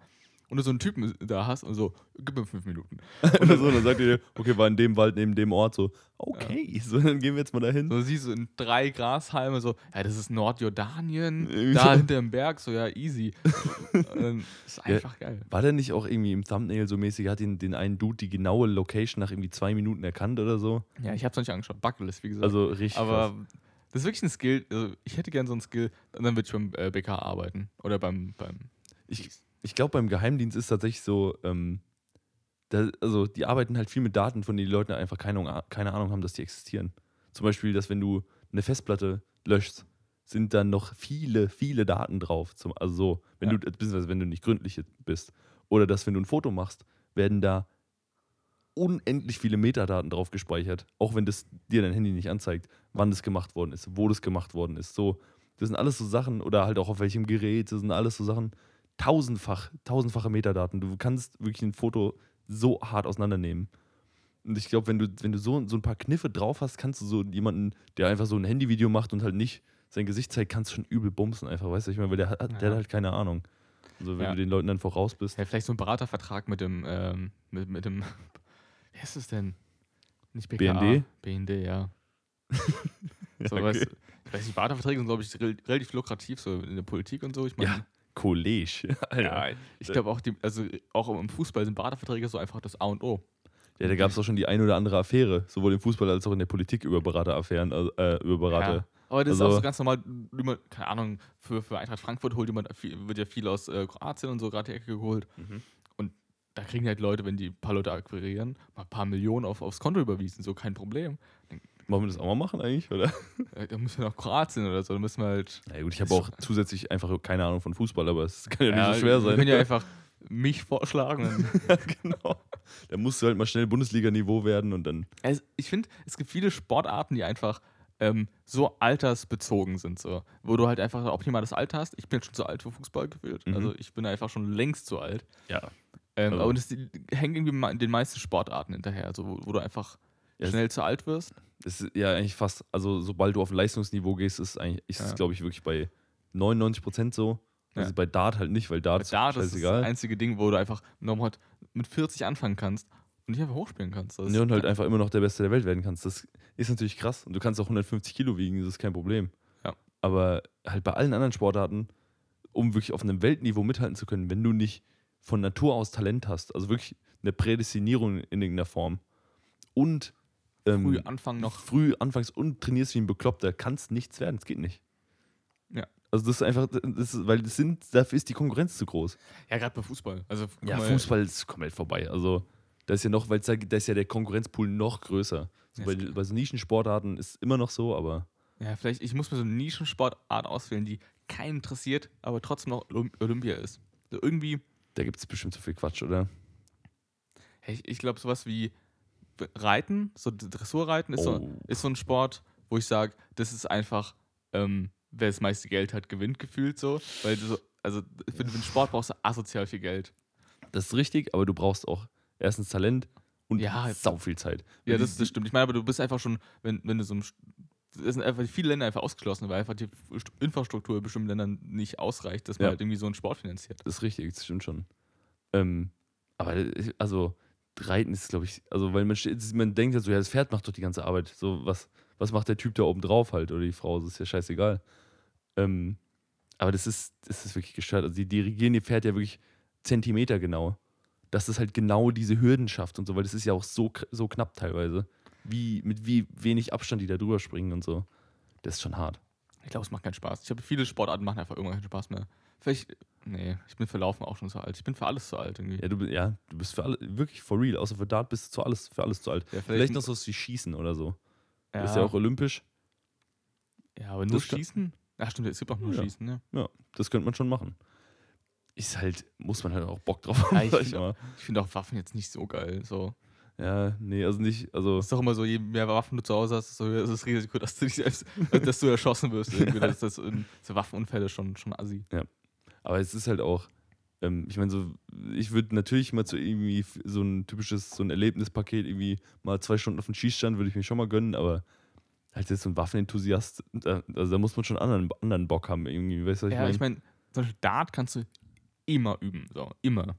Und du so einen Typen da hast und so, gib mir fünf Minuten. Oder so, dann sagt ihr, okay, war in dem Wald neben dem Ort so, okay, so, dann gehen wir jetzt mal dahin. So siehst du in drei Grashalme so, ja, das ist Nordjordanien, Irgendwie da so. hinter dem Berg, so ja, easy. Dann ist Ja. einfach geil. War der nicht auch irgendwie im Thumbnail so mäßig, hat ihn den einen Dude die genaue Location nach irgendwie zwei Minuten erkannt oder so? Ja, ich hab's noch nicht angeschaut. Bucketlist, wie gesagt. Also richtig Aber krass. das ist wirklich ein Skill. Also ich hätte gern so ein Skill, und dann würde ich beim äh, BK arbeiten. Oder beim. beim Ich, ich glaube, beim Geheimdienst ist tatsächlich so, ähm, da, also die arbeiten halt viel mit Daten, von denen die Leute einfach keine, keine Ahnung haben, dass die existieren. Zum Beispiel, dass wenn du eine Festplatte löschst, sind dann noch viele, viele Daten drauf. Zum, also so, wenn Ja. du, beziehungsweise wenn du nicht gründlich bist. Oder dass, wenn du ein Foto machst, werden da unendlich viele Metadaten drauf gespeichert, auch wenn das dir dein Handy nicht anzeigt, wann das gemacht worden ist, wo das gemacht worden ist. So, das sind alles so Sachen, oder halt auch auf welchem Gerät, das sind alles so Sachen, tausendfach, tausendfache Metadaten. Du kannst wirklich ein Foto so hart auseinandernehmen. Und ich glaube, wenn du, wenn du so, so ein paar Kniffe drauf hast, kannst du so jemanden, der einfach so ein Handyvideo macht und halt nicht sein Gesicht zeigt, kannst du schon übel bumsen einfach, weißt du? Ich meine, weil der hat, der Ja. hat halt keine Ahnung. Also wenn Ja. du den Leuten dann voraus bist. ja, vielleicht so ein Beratervertrag mit dem. Ähm, mit, mit dem. Wie heißt es denn? Nicht BKA. BND? BND, ja. so, okay. weißt, ich weiß nicht, Beraterverträge sind, glaube ich, rel- relativ lukrativ, so in der Politik und so. Ich meine, Ja, College. Alter. ja, ich glaube auch, die, also auch im Fußball sind Beraterverträge so einfach das A und O. Ja, da gab es auch schon die ein oder andere Affäre, sowohl im Fußball als auch in der Politik über Berateraffären, also, äh, über Berater. Ja. Aber das ist Also- auch so ganz normal, jemand, keine Ahnung, für, für Eintracht Frankfurt holt jemand, wird ja viel aus äh, Kroatien und so gerade die Ecke geholt. Mhm. Und da kriegen halt Leute, wenn die ein paar Leute akquirieren, mal ein paar Millionen auf, aufs Konto überwiesen, so kein Problem. Wollen wir das auch mal machen eigentlich, oder? Äh, Da müssen wir nach Kroatien oder so, da müssen wir halt. Na gut, ich habe auch zusätzlich einfach keine Ahnung von Fußball, aber es kann ja nicht so schwer Wir sein. können ja einfach mich vorschlagen. Und genau. Da musst du halt mal schnell Bundesliga-Niveau werden und dann. es, ich finde, es gibt viele Sportarten, die einfach ähm, so altersbezogen sind, so, wo du halt einfach optimales Alter hast. Ich bin schon zu alt für Fußball gefühlt. Mhm. Also ich bin einfach schon längst zu alt. Ja. Ähm, Also- aber das hängen irgendwie den meisten Sportarten hinterher, also wo, wo du einfach Ja, schnell zu alt wirst. Das ist ja eigentlich fast, also sobald du auf ein Leistungsniveau gehst, ist eigentlich, ist es, glaube ich, wirklich bei 99 Prozent so. Also bei Dart halt nicht, weil Dart ist Da, das ist das einzige Ding, wo du einfach nochmal mit 40 anfangen kannst und nicht einfach hochspielen kannst. Das Ja, und halt einfach immer noch der Beste der Welt werden kannst. Das ist natürlich krass. Und du kannst auch 150 Kilo wiegen, das ist kein Problem. Ja. Aber halt bei allen anderen Sportarten, um wirklich auf einem Weltniveau mithalten zu können, wenn du nicht von Natur aus Talent hast, also wirklich eine Prädestinierung in irgendeiner Form und ähm, früh anfangen noch. früh anfängst und trainierst wie ein Bekloppter, kannst nichts werden. Das geht nicht. Ja. Also das ist einfach, das ist, weil das sind, dafür ist die Konkurrenz zu groß. Ja, gerade bei Fußball. Also Ja, mal, Fußball ist komplett vorbei. Also da ist ja noch, weil da, da ist ja der Konkurrenzpool noch größer. So bei, bei so Nischensportarten ist immer noch so, aber Ja, vielleicht, ich muss mir so eine Nischensportart auswählen, die keinen interessiert, aber trotzdem noch Olymp Olympia ist. So irgendwie, da gibt es bestimmt so viel Quatsch, oder? ich, ich glaube, sowas wie Reiten, so Dressurreiten ist, so, Oh. ist so ein Sport, wo ich sage, das ist einfach, ähm, wer das meiste Geld hat, gewinnt gefühlt so. Weil du so, also für den Sport brauchst du asozial viel Geld. Das ist richtig, aber du brauchst auch erstens Talent und Ja, sau viel Zeit. Ja, das, das stimmt. Ich meine, aber du bist einfach schon, wenn, wenn du so ein. Es sind einfach viele Länder einfach ausgeschlossen, weil einfach die St- Infrastruktur in bestimmten Ländern nicht ausreicht, dass man Ja. halt irgendwie so einen Sport finanziert. Das ist richtig, das stimmt schon. Ähm, aber also Reiten ist, glaube ich, also weil man, man denkt ja so, ja, das Pferd macht doch die ganze Arbeit. So, was, was macht der Typ da oben drauf halt oder die Frau? Das ist ja scheißegal. Ähm, aber das ist, das ist wirklich gestört. Also die dirigieren ihr Pferd ja wirklich Zentimeter genau. Dass das halt genau diese Hürden schafft und so, weil das ist ja auch so, so knapp teilweise. Wie, mit wie wenig Abstand die da drüber springen und so. Das ist schon hart. Ich glaube, es macht keinen Spaß. Ich habe viele Sportarten machen einfach irgendwann keinen Spaß mehr. Vielleicht, nee, ich bin für Laufen auch schon zu alt. Ich bin für alles zu alt irgendwie. Ja, du, ja, du bist für alle, wirklich for real. Außer für Dart bist du zu alles, für alles zu alt. Ja, Vielleicht noch so wie Schießen oder so. ja, Ist ja auch olympisch. ja, aber nur das schießen? Ach stimmt, es gibt auch nur Ja. Schießen, ne? Ja, das könnte man schon machen. Ist halt, muss man halt auch Bock drauf haben, Ja, ich ich find finde auch Waffen jetzt nicht so geil. So. Ja, nee, also nicht, also, ist doch immer so, je mehr Waffen du zu Hause hast, desto höher ist das Risiko, dass du dich selbst, dass du erschossen wirst. Irgendwie. Das, das, so Waffenunfälle schon, schon assi. Aber es ist halt auch, ähm, ich meine, so, ich würde natürlich mal zu irgendwie so ein typisches, so ein Erlebnispaket, irgendwie mal zwei Stunden auf den Schießstand, würde ich mir schon mal gönnen, aber halt jetzt so ein Waffenenthusiast, da, also da muss man schon anderen, anderen Bock haben, irgendwie, weißt du, was ja, ich ich meine? meine, zum Beispiel Dart kannst du immer üben. So, immer.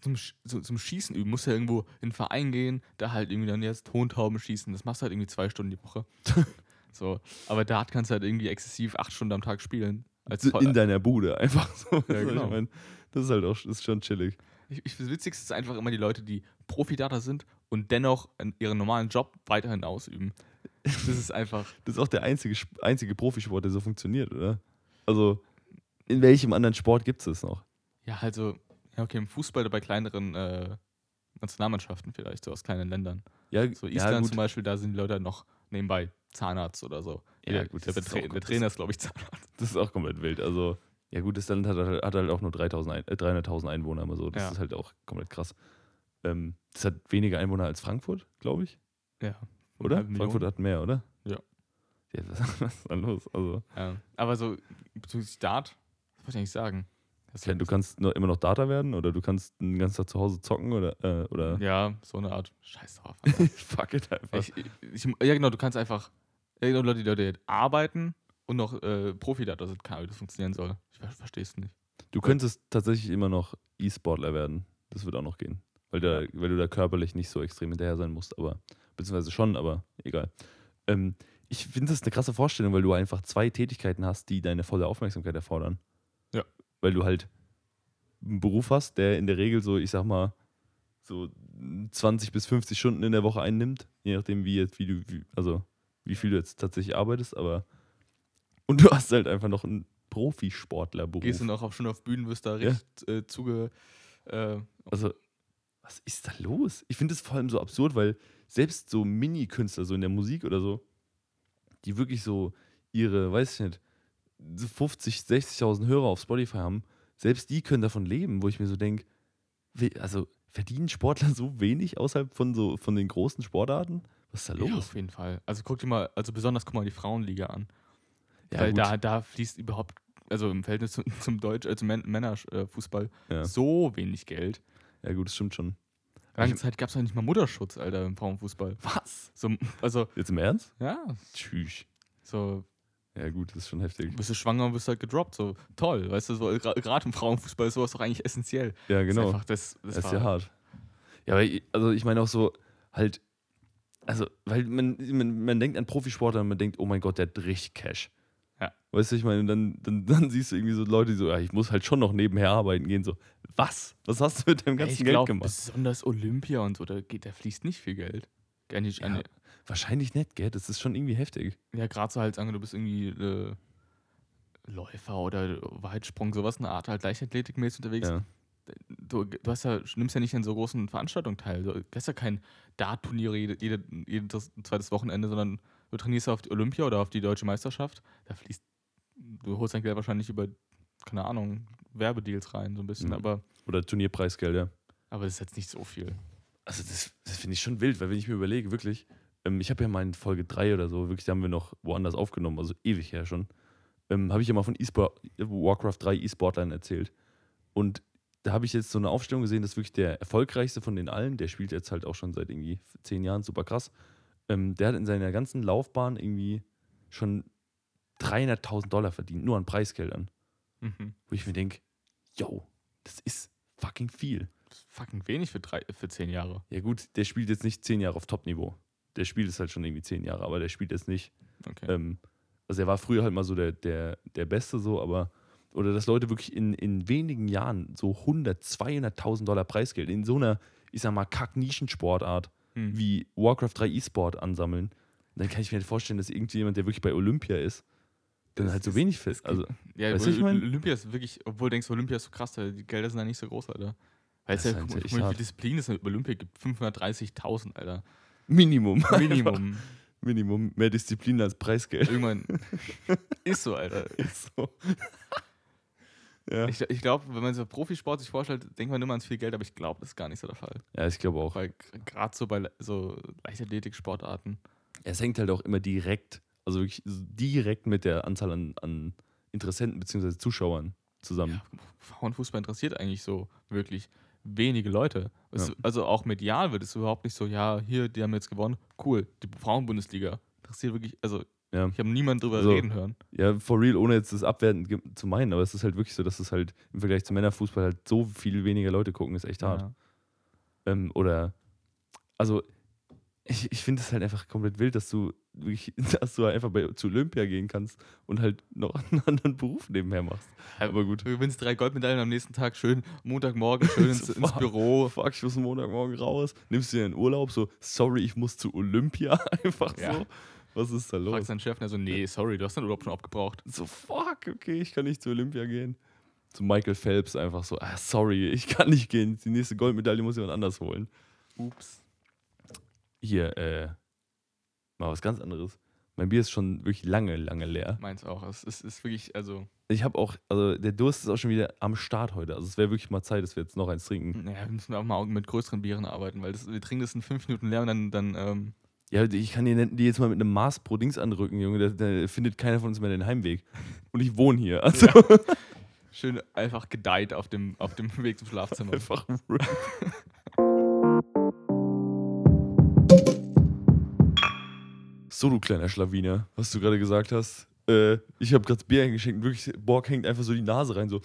Zum, so, zum Schießen üben musst du ja irgendwo in einen Verein gehen, da halt irgendwie dann jetzt Tontauben schießen. Das machst du halt irgendwie zwei Stunden die Woche. so. Aber Dart kannst du halt irgendwie exzessiv acht Stunden am Tag spielen. Als in deiner Bude, einfach so. du, was genau. ich mein? Das ist halt auch, ist schon chillig. Ich, ich, das Witzigste ist einfach immer die Leute, die Profidater sind und dennoch ihren normalen Job weiterhin ausüben. Das ist einfach. Das ist auch der einzige, einzige Profisport, der so funktioniert, oder? Also, in welchem anderen Sport gibt es das noch? Ja, also, ja, okay, im Fußball oder bei kleineren äh, Nationalmannschaften vielleicht, so aus kleinen Ländern. Ja, So ja, Island gut. zum Beispiel, da sind die Leute noch nebenbei Zahnarzt oder so. Ja, der, gut, Der, das der das- Trainer ist, glaube ich, Zahnarzt. Das ist auch komplett wild. Also, ja gut, das Land hat, halt- hat halt auch nur 3000 ein, äh, 300.000 Einwohner, aber so. Das Ja. ist halt auch komplett krass. Ähm, das hat weniger Einwohner als Frankfurt, glaube ich. Ja. Oder? Million. Frankfurt hat mehr, oder? Ja. ja was, was ist da los? Also, Ja. Aber so bezüglich Dart, was wollte ich eigentlich sagen? Ja, du kannst noch, immer noch Data werden oder du kannst den ganzen Tag zu Hause zocken oder. Äh, oder ja, so eine Art. Scheiß drauf. Fuck it einfach. Ich, ich, ich, ja, genau, du kannst einfach. Leute, die Leute die arbeiten und noch äh, Profi-Data sind, keine Ahnung, wie das funktionieren soll. Ich ver verstehe es nicht. Du könntest tatsächlich immer noch E-Sportler werden. Das wird auch noch gehen. Weil, da, weil du da körperlich nicht so extrem hinterher sein musst, aber beziehungsweise schon, aber egal. Ähm, ich finde das eine krasse Vorstellung, weil du einfach zwei Tätigkeiten hast, die deine volle Aufmerksamkeit erfordern. Ja. Weil du halt einen Beruf hast, der in der Regel so, ich sag mal, so 20 bis 50 Stunden in der Woche einnimmt, je nachdem, wie jetzt, wie du, wie, also wie viel du jetzt tatsächlich arbeitest, aber und du hast halt einfach noch einen Profisportlerberuf. Gehst du noch auf, schon auf Bühnen, wirst da Ja. recht äh, zuge. Äh, Also, was ist da los? Ich finde es vor allem so absurd, weil selbst so Mini-Künstler, so in der Musik oder so, die wirklich so ihre, weiß ich nicht, so 50, 60.000 Hörer auf Spotify haben, selbst die können davon leben, wo ich mir so denke, also verdienen Sportler so wenig außerhalb von so von den großen Sportarten? Was ist da ja, los? auf jeden Fall. Also guck dir mal, also besonders guck mal die Frauenliga an. Ja, Weil gut. da, da fließt überhaupt, also im Verhältnis zum, zum Deutsch, äh, zum Män Männerfußball, Ja. so wenig Geld. ja, gut, das stimmt schon. Lange Zeit gab es nicht mal Mutterschutz, Alter, im Frauenfußball. Was? So, also, Jetzt im Ernst? ja, Tschüss. so, Ja, gut, das ist schon heftig. bist du schwanger und wirst halt gedroppt. So, toll, weißt du, so, gerade im Frauenfußball ist sowas doch eigentlich essentiell. Ja, Das ist genau. einfach, das, das, Das ist ja hart. Ja, aber ich- also ich meine auch so, halt, also, weil man, man, man denkt an Profisportler und man denkt, oh mein Gott, der hat richtig Cash. Ja. Weißt du, ich meine, dann, dann, dann siehst du irgendwie so Leute, die so, ja, ich muss halt schon noch nebenher arbeiten gehen, so, was? Was hast du mit deinem ganzen ich Geld glaube, gemacht? besonders Olympia und so, da, geht, da fließt nicht viel Geld. Nicht, Ja. an, Wahrscheinlich nicht, gell? Das ist schon irgendwie heftig. Ja, gerade so halt sagen, du bist irgendwie äh, Läufer oder Weitsprung, sowas, eine Art halt Leichtathletikmäßig unterwegs. Ja. Du, du hast ja, nimmst ja nicht an so großen Veranstaltungen teil. Du hast ja kein Dart-Turnier jede, jede, jedes zweites Wochenende, sondern du trainierst auf die Olympia oder auf die deutsche Meisterschaft. Da fließt, du holst dein Geld wahrscheinlich über, keine Ahnung, Werbedeals rein, so ein bisschen, Mhm. aber, Oder Turnierpreisgeld, ja. aber das ist jetzt nicht so viel. Also das, das finde ich schon wild, weil wenn ich mir überlege, wirklich, ähm, ich habe ja mal in Folge 3 oder so, wirklich, da haben wir noch woanders aufgenommen, also ewig her schon, ähm, habe ich ja mal von E-Sport, Warcraft 3 E-Sportlern erzählt. Und da habe ich jetzt so eine Aufstellung gesehen, das ist wirklich der erfolgreichste von den allen, der spielt jetzt halt auch schon seit irgendwie zehn Jahren, super krass. Ähm, der hat in seiner ganzen Laufbahn irgendwie schon 300.000 Dollar verdient, nur an Preisgeldern. Mhm. Wo ich mir denke, yo, das ist fucking viel. Das ist fucking wenig für, drei, für zehn Jahre. Ja, gut, der spielt jetzt nicht zehn Jahre auf Top-Niveau. Der spielt es halt schon irgendwie zehn Jahre, aber der spielt jetzt nicht. Okay. Ähm, also, er war früher halt mal so der, der, der Beste, so, aber. Oder dass Leute wirklich in, in wenigen Jahren so 100, 200.000 Dollar Preisgeld in so einer, ich sag mal, Kack-Nischensportart Hm. wie Warcraft 3 E-Sport ansammeln. dann kann ich mir nicht vorstellen, dass irgendjemand, der wirklich bei Olympia ist, dann Das halt so wenig es fest. Also, Ja, Weißt du, ich mein- Olympia ist wirklich, obwohl du denkst, Olympia ist so krass, die Gelder sind da nicht so groß, Alter. Weil es Das ja, ist guck, mal, wie hart. viele Disziplinen es bei Olympia gibt. 530.000, Alter. Minimum. Minimum. Minimum. Mehr Disziplin als Preisgeld. Irgendwann ist so, Alter. Ist so. Ja. Ich, ich glaube, wenn man so Profisport sich vorstellt, denkt man immer ans viel Geld, aber ich glaube, das ist gar nicht so der Fall. ja, ich glaube auch. Weil gerade so bei so Leichtathletik-Sportarten. Es hängt halt auch immer direkt, also wirklich direkt mit der Anzahl an, an Interessenten bzw. Zuschauern zusammen. Frauenfußball interessiert eigentlich so wirklich wenige Leute. Es, Ja. Also auch medial wird es überhaupt nicht so, ja, hier, die haben jetzt gewonnen, cool, die Frauenbundesliga. Interessiert wirklich, also Ja. ich habe niemanden drüber Also- reden hören. Ja, for real, ohne jetzt das abwertend zu meinen, aber es ist halt wirklich so, dass es halt im Vergleich zum Männerfußball halt so viel weniger Leute gucken, ist echt hart. Ja. Ähm, oder, also, ich, ich finde es halt einfach komplett wild, dass du wirklich, dass du einfach bei, zu Olympia gehen kannst und halt noch einen anderen Beruf nebenher machst. Aber gut. Du gewinnst drei Goldmedaillen am nächsten Tag schön, Montagmorgen schön ins, ins. Büro. Fuck, ich muss Montagmorgen raus. Nimmst du dir einen Urlaub, so, sorry, ich muss zu Olympia. Einfach Ja. so. Was ist da los? Fragst deinen Chef, und er so, nee, sorry, du hast deinen Urlaub schon abgebraucht. So, fuck, okay, ich kann nicht zu Olympia gehen. Zu Michael Phelps einfach so, ah, sorry, ich kann nicht gehen. Die nächste Goldmedaille muss jemand anders holen. Ups. Hier, äh, mal was ganz anderes. Mein Bier ist schon wirklich lange, lange leer. Meins auch. Es ist, ist wirklich, also, Ich habe auch, also der Durst ist auch schon wieder am Start heute. Also es wäre wirklich mal Zeit, dass wir jetzt noch eins trinken. naja, wir müssen auch mal mit größeren Bieren arbeiten, weil das, wir trinken das in fünf Minuten leer und dann, dann ähm, Ja, ich kann dir die jetzt mal mit einem Maß pro Dings anrücken, Junge. Da, da findet keiner von uns mehr den Heimweg. Und ich wohne hier. Also schön einfach gedeiht auf dem, auf dem Weg zum Schlafzimmer. einfach. So, du kleiner Schlawiner, was du gerade gesagt hast. Äh, ich habe gerade Bier eingeschenkt wirklich, Borg hängt einfach so die Nase rein, so.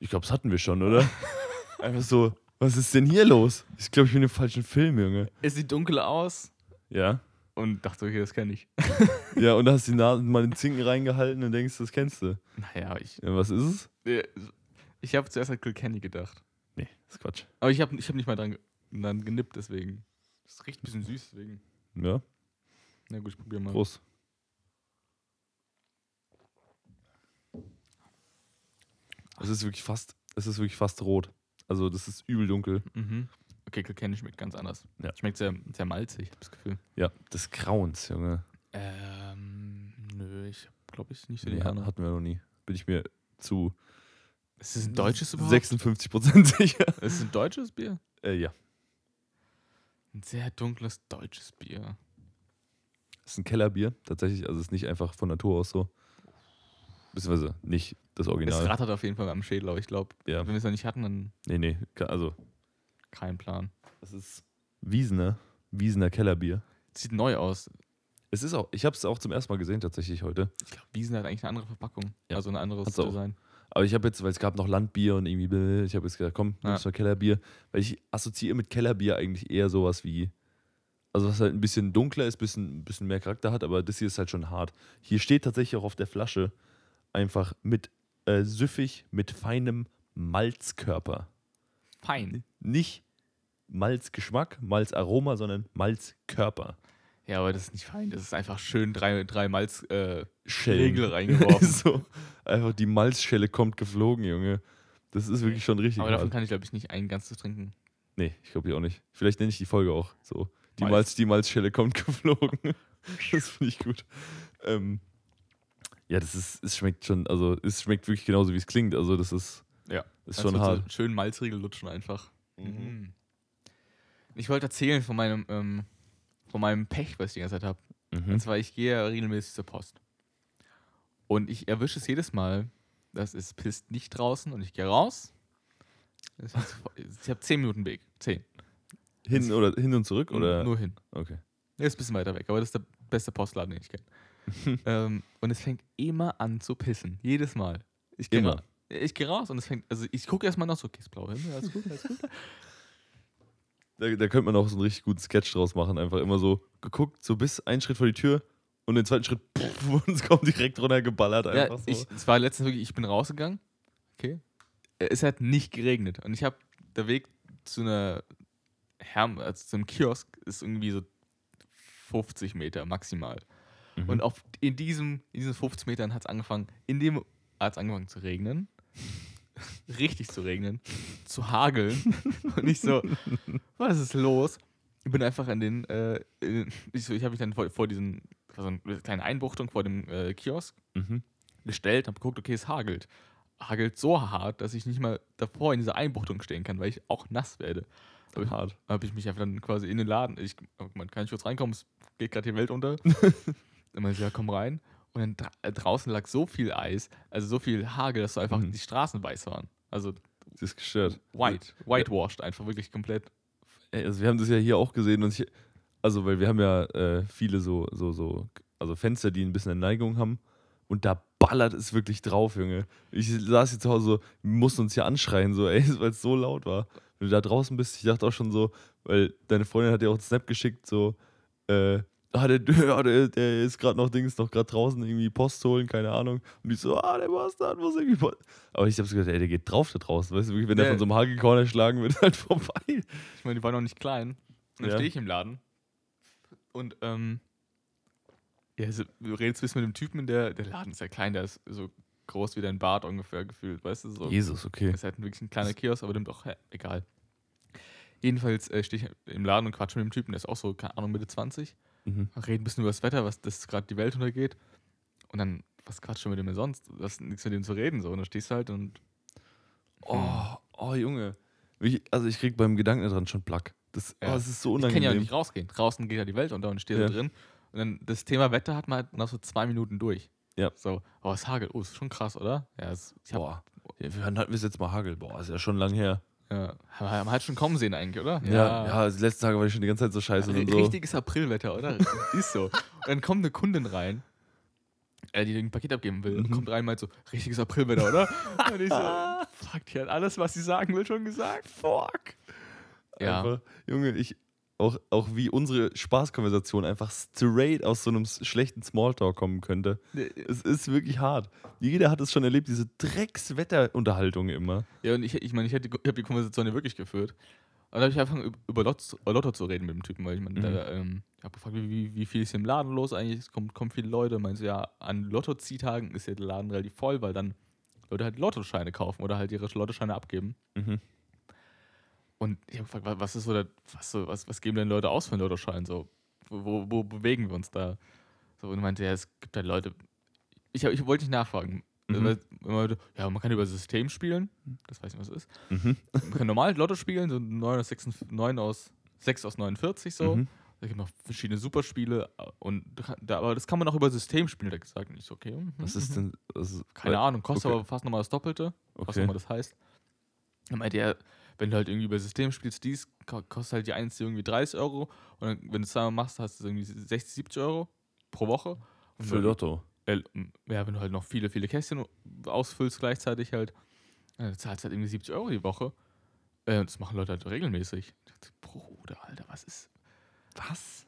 Ich glaube, das hatten wir schon, oder? einfach so, was ist denn hier los? Ich glaube, ich bin im falschen Film, Junge. Es sieht dunkel aus Ja. und dachte, okay, das kenne ich. Ja, und da hast du die Nase mal in den Zinken reingehalten und denkst, das kennst du. Naja, ich, Ja, was ist es? ich habe zuerst an Kilkenny gedacht. Nee, das ist Quatsch. Aber ich habe ich hab nicht mal dran, dran genippt, deswegen. Das riecht ein bisschen süß, deswegen. Ja, Na gut, ich probiere mal. Prost. Es ist wirklich fast, es ist wirklich fast rot. Also das ist übel dunkel. Mhm. Okay, Kilkenny schmeckt ganz anders. Ja. Schmeckt sehr, sehr malzig, hab das Gefühl. Ja, des Grauens, Junge. Ähm, nö, ich glaube ich nicht so die Nee, Ahnung. hatten wir noch nie. Bin ich mir zu Ist es ein deutsches überhaupt? 56% sicher. Ist es ein deutsches Bier? Äh, ja. Ein sehr dunkles deutsches Bier. Das ist ein Kellerbier, tatsächlich. Also es ist nicht einfach von Natur aus so. Beziehungsweise nicht das Es Original. rattert auf jeden Fall am Schädel, aber ich glaube, Ja. wenn wir es noch nicht hatten, dann Nee, nee. Also, kein Plan. das ist Wiesener. Wiesener Kellerbier. Sieht neu aus. Es ist auch, ich habe es auch zum ersten Mal gesehen, tatsächlich heute. Ich glaube, Wiesen hat eigentlich eine andere Verpackung. Ja, Also ein anderes hat's auch. Design. Aber ich habe jetzt, weil es gab noch Landbier und irgendwie, ich habe jetzt gedacht, komm, Ja. nimmst mal Kellerbier. Weil ich assoziiere mit Kellerbier eigentlich eher sowas wie, also was halt ein bisschen dunkler ist, ein bisschen, bisschen mehr Charakter hat, aber das hier ist halt schon hart. Hier steht tatsächlich auch auf der Flasche einfach mit äh, süffig, mit feinem Malzkörper. Fein. Nicht Malzgeschmack, Malzaroma, sondern Malzkörper. Ja, aber das ist nicht fein. Das ist einfach schön drei, drei Malz äh, reingeworfen. so, einfach die Malzschelle kommt geflogen, Junge. Das ist wirklich schon richtig aber davon hart. kann ich, glaube ich, nicht ein ganzes trinken. Nee, ich glaube ich auch nicht. Vielleicht nenne ich die Folge auch so. Die Malz. Malz, die Malzschelle kommt geflogen. das finde ich gut. Ähm, ja, das ist, es schmeckt schon, also es schmeckt wirklich genauso, wie es klingt. Also das ist, Ja. ist Das schon hart. So schön Malzriegel lutschen einfach. Mhm. Ich wollte erzählen von meinem, ähm, von meinem Pech, was ich die ganze Zeit habe. Mhm. Und zwar, ich gehe ja regelmäßig zur Post. Und ich erwische es jedes Mal, dass es pisst nicht draußen und ich gehe raus. Ich habe 10 Minuten Weg. 10. Hin, oder, hin und zurück? Oder? Nur hin. Okay. Der ist ein bisschen weiter weg, aber das ist der beste Postladen, den ich kenne. ähm, und es fängt immer an zu pissen. Jedes Mal. Ich gehe Immer. ra ich gehe raus und es fängt, also ich gucke erstmal noch so, okay, ist blau Himmel, alles gut, alles gut. Da, da könnte man auch so einen richtig guten Sketch draus machen. Einfach immer so geguckt, so bis einen Schritt vor die Tür und den zweiten Schritt puff, und es kommt direkt runtergeballert. ja, Einfach so. ich, es war letztens wirklich, ich bin rausgegangen, okay. Es hat nicht geregnet und ich habe, der Weg zu einer Herm, also zum Kiosk ist irgendwie so 50 Meter maximal. Mhm. Und auf, in, diesem, in diesen 50 Metern hat es angefangen, in dem hat es angefangen zu regnen. Richtig zu regnen. Zu hageln. Und ich so, was ist los? Ich bin einfach in den, äh, in, ich, so, ich habe mich dann vor, vor diesen, vor so eine kleine Einbuchtung vor dem äh, Kiosk Mhm. gestellt, habe geguckt, okay, es hagelt. Hagelt so hart, dass ich nicht mal davor in dieser Einbuchtung stehen kann, weil ich auch nass werde. Hab ich- Hart. habe ich mich einfach dann quasi in den Laden, ich, man kann ich kurz reinkommen, es geht gerade die Welt unter. dann meinte ich, ja, komm rein. Und dann äh, draußen lag so viel Eis, also so viel Hagel, dass so einfach Mhm. die Straßen weiß waren. Also Das ist gestört. white, whitewashed, einfach wirklich komplett. Also wir haben das ja hier auch gesehen und ich, also weil wir haben ja äh, viele so, so, so, also Fenster, die ein bisschen eine Neigung haben und da ballert es wirklich drauf, Junge. Ich saß hier zu Hause so, wir mussten uns hier anschreien, so, ey, weil es so laut war. Wenn du da draußen bist, ich dachte auch schon so, weil deine Freundin hat dir auch einen Snap geschickt, so, äh, ah, der, ja, der, der ist gerade noch Dings, noch gerade draußen irgendwie Post holen, keine Ahnung. Und ich so, ah, der Bastard muss irgendwie Post. Aber ich hab's gesagt, ey, der geht drauf da draußen, weißt du, wirklich, wenn der Ja. von so einem Hagelkorn erschlagen wird, halt vorbei. Ich meine, die war noch nicht klein. Und dann Ja. stehe ich im Laden. Und, ähm, ja, so, du redest bis mit dem Typen, der, der Laden ist ja klein, der ist so groß wie dein Bart ungefähr gefühlt, weißt du, so. Jesus, okay. ist halt wirklich ein kleiner Kiosk, aber nimmt auch, hä, egal. Jedenfalls äh, stehe ich im Laden und quatsche mit dem Typen, der ist auch so, keine Ahnung, Mitte 20. Mhm. Reden ein bisschen über das Wetter, was das gerade die Welt untergeht. Und dann, was quatscht du mit dem sonst? Du hast nichts mit dem zu reden, so. Und dann stehst du halt und. Oh, oh Junge. Ich, also ich krieg beim Gedanken daran schon Plack. Das, Ja. oh, das ist so Ich kann unangenehm. ja nicht rausgehen. Draußen geht ja die Welt unter und stehe Ja. da drin. Und dann das Thema Wetter hat man halt nach so zwei Minuten durch. Ja. So, oh, es hagelt. Oh, ist schon krass, oder? Ja, es, ich hab, Boah. Ja, wann hatten wir es jetzt mal Hagel? Boah, ist ja schon lang her. Ja, haben wir halt schon kommen sehen eigentlich, oder? Ja, ja, die letzten Tage war ich schon die ganze Zeit so scheiße. R- und so. Richtiges Aprilwetter, oder? ist so. Und dann kommt eine Kundin rein, äh, die ein Paket abgeben will, und Mhm. kommt rein und meint so, richtiges Aprilwetter, oder? und ich so, fuck, die hat alles, was sie sagen will, schon gesagt. Fuck. Ja. Einfach, Junge, ich, auch, auch wie unsere Spaßkonversation einfach straight aus so einem schlechten Smalltalk kommen könnte. Es ist wirklich hart. Jeder hat es schon erlebt, diese Dreckswetterunterhaltung immer. Ja, und ich, meine, ich, hätte- ich habe die Konversation ja wirklich geführt. Und dann habe ich angefangen, üb- über Lotto, zu- Lotto zu reden mit dem Typen, weil ich meine, Mhm. der, ähm, ich habe gefragt, wie, wie, viel ist hier im Laden los eigentlich? Es kommen, kommen viele Leute. Meinst du, ja, an Lotto-Ziehtagen ist ja der Laden relativ voll, weil dann Leute halt Lottoscheine kaufen oder halt ihre Lottoscheine abgeben. Mhm. Und ich habe gefragt, wa- was ist so, der, was, so was, was geben denn Leute aus für einen Lottoschein? So, wo, wo, bewegen wir uns da? So, und meinte, ja, es gibt halt Leute. Ich, hab, ich wollte nicht nachfragen. Mhm. Ja, man kann über System spielen. Das weiß ich nicht, was es ist. Mhm. Man kann normal Lotto spielen, so 9 aus, 6, 9 aus, 6 aus 49 so. Mhm. Da gibt noch verschiedene Superspiele. Und da, aber das kann man auch über System spielen, hat er gesagt. Und ich so, okay. mhm, Was ist denn. Was ist, Keine Ahnung, kostet okay. aber fast nochmal das Doppelte, was auch Okay. immer das heißt. Dann meinte er, wenn du halt irgendwie über System spielst, dies ko- kostet halt die Einzel irgendwie 30 Euro. Und dann, wenn du es zweimal machst, hast du irgendwie 60, 70 Euro pro Woche. Und Für Lotto. äh, ja, wenn du halt noch viele, viele Kästchen ausfüllst gleichzeitig halt, dann zahlst du halt irgendwie 70 Euro die Woche. Äh, das machen Leute halt regelmäßig. Ich dachte, Bruder, Alter, was ist. Was?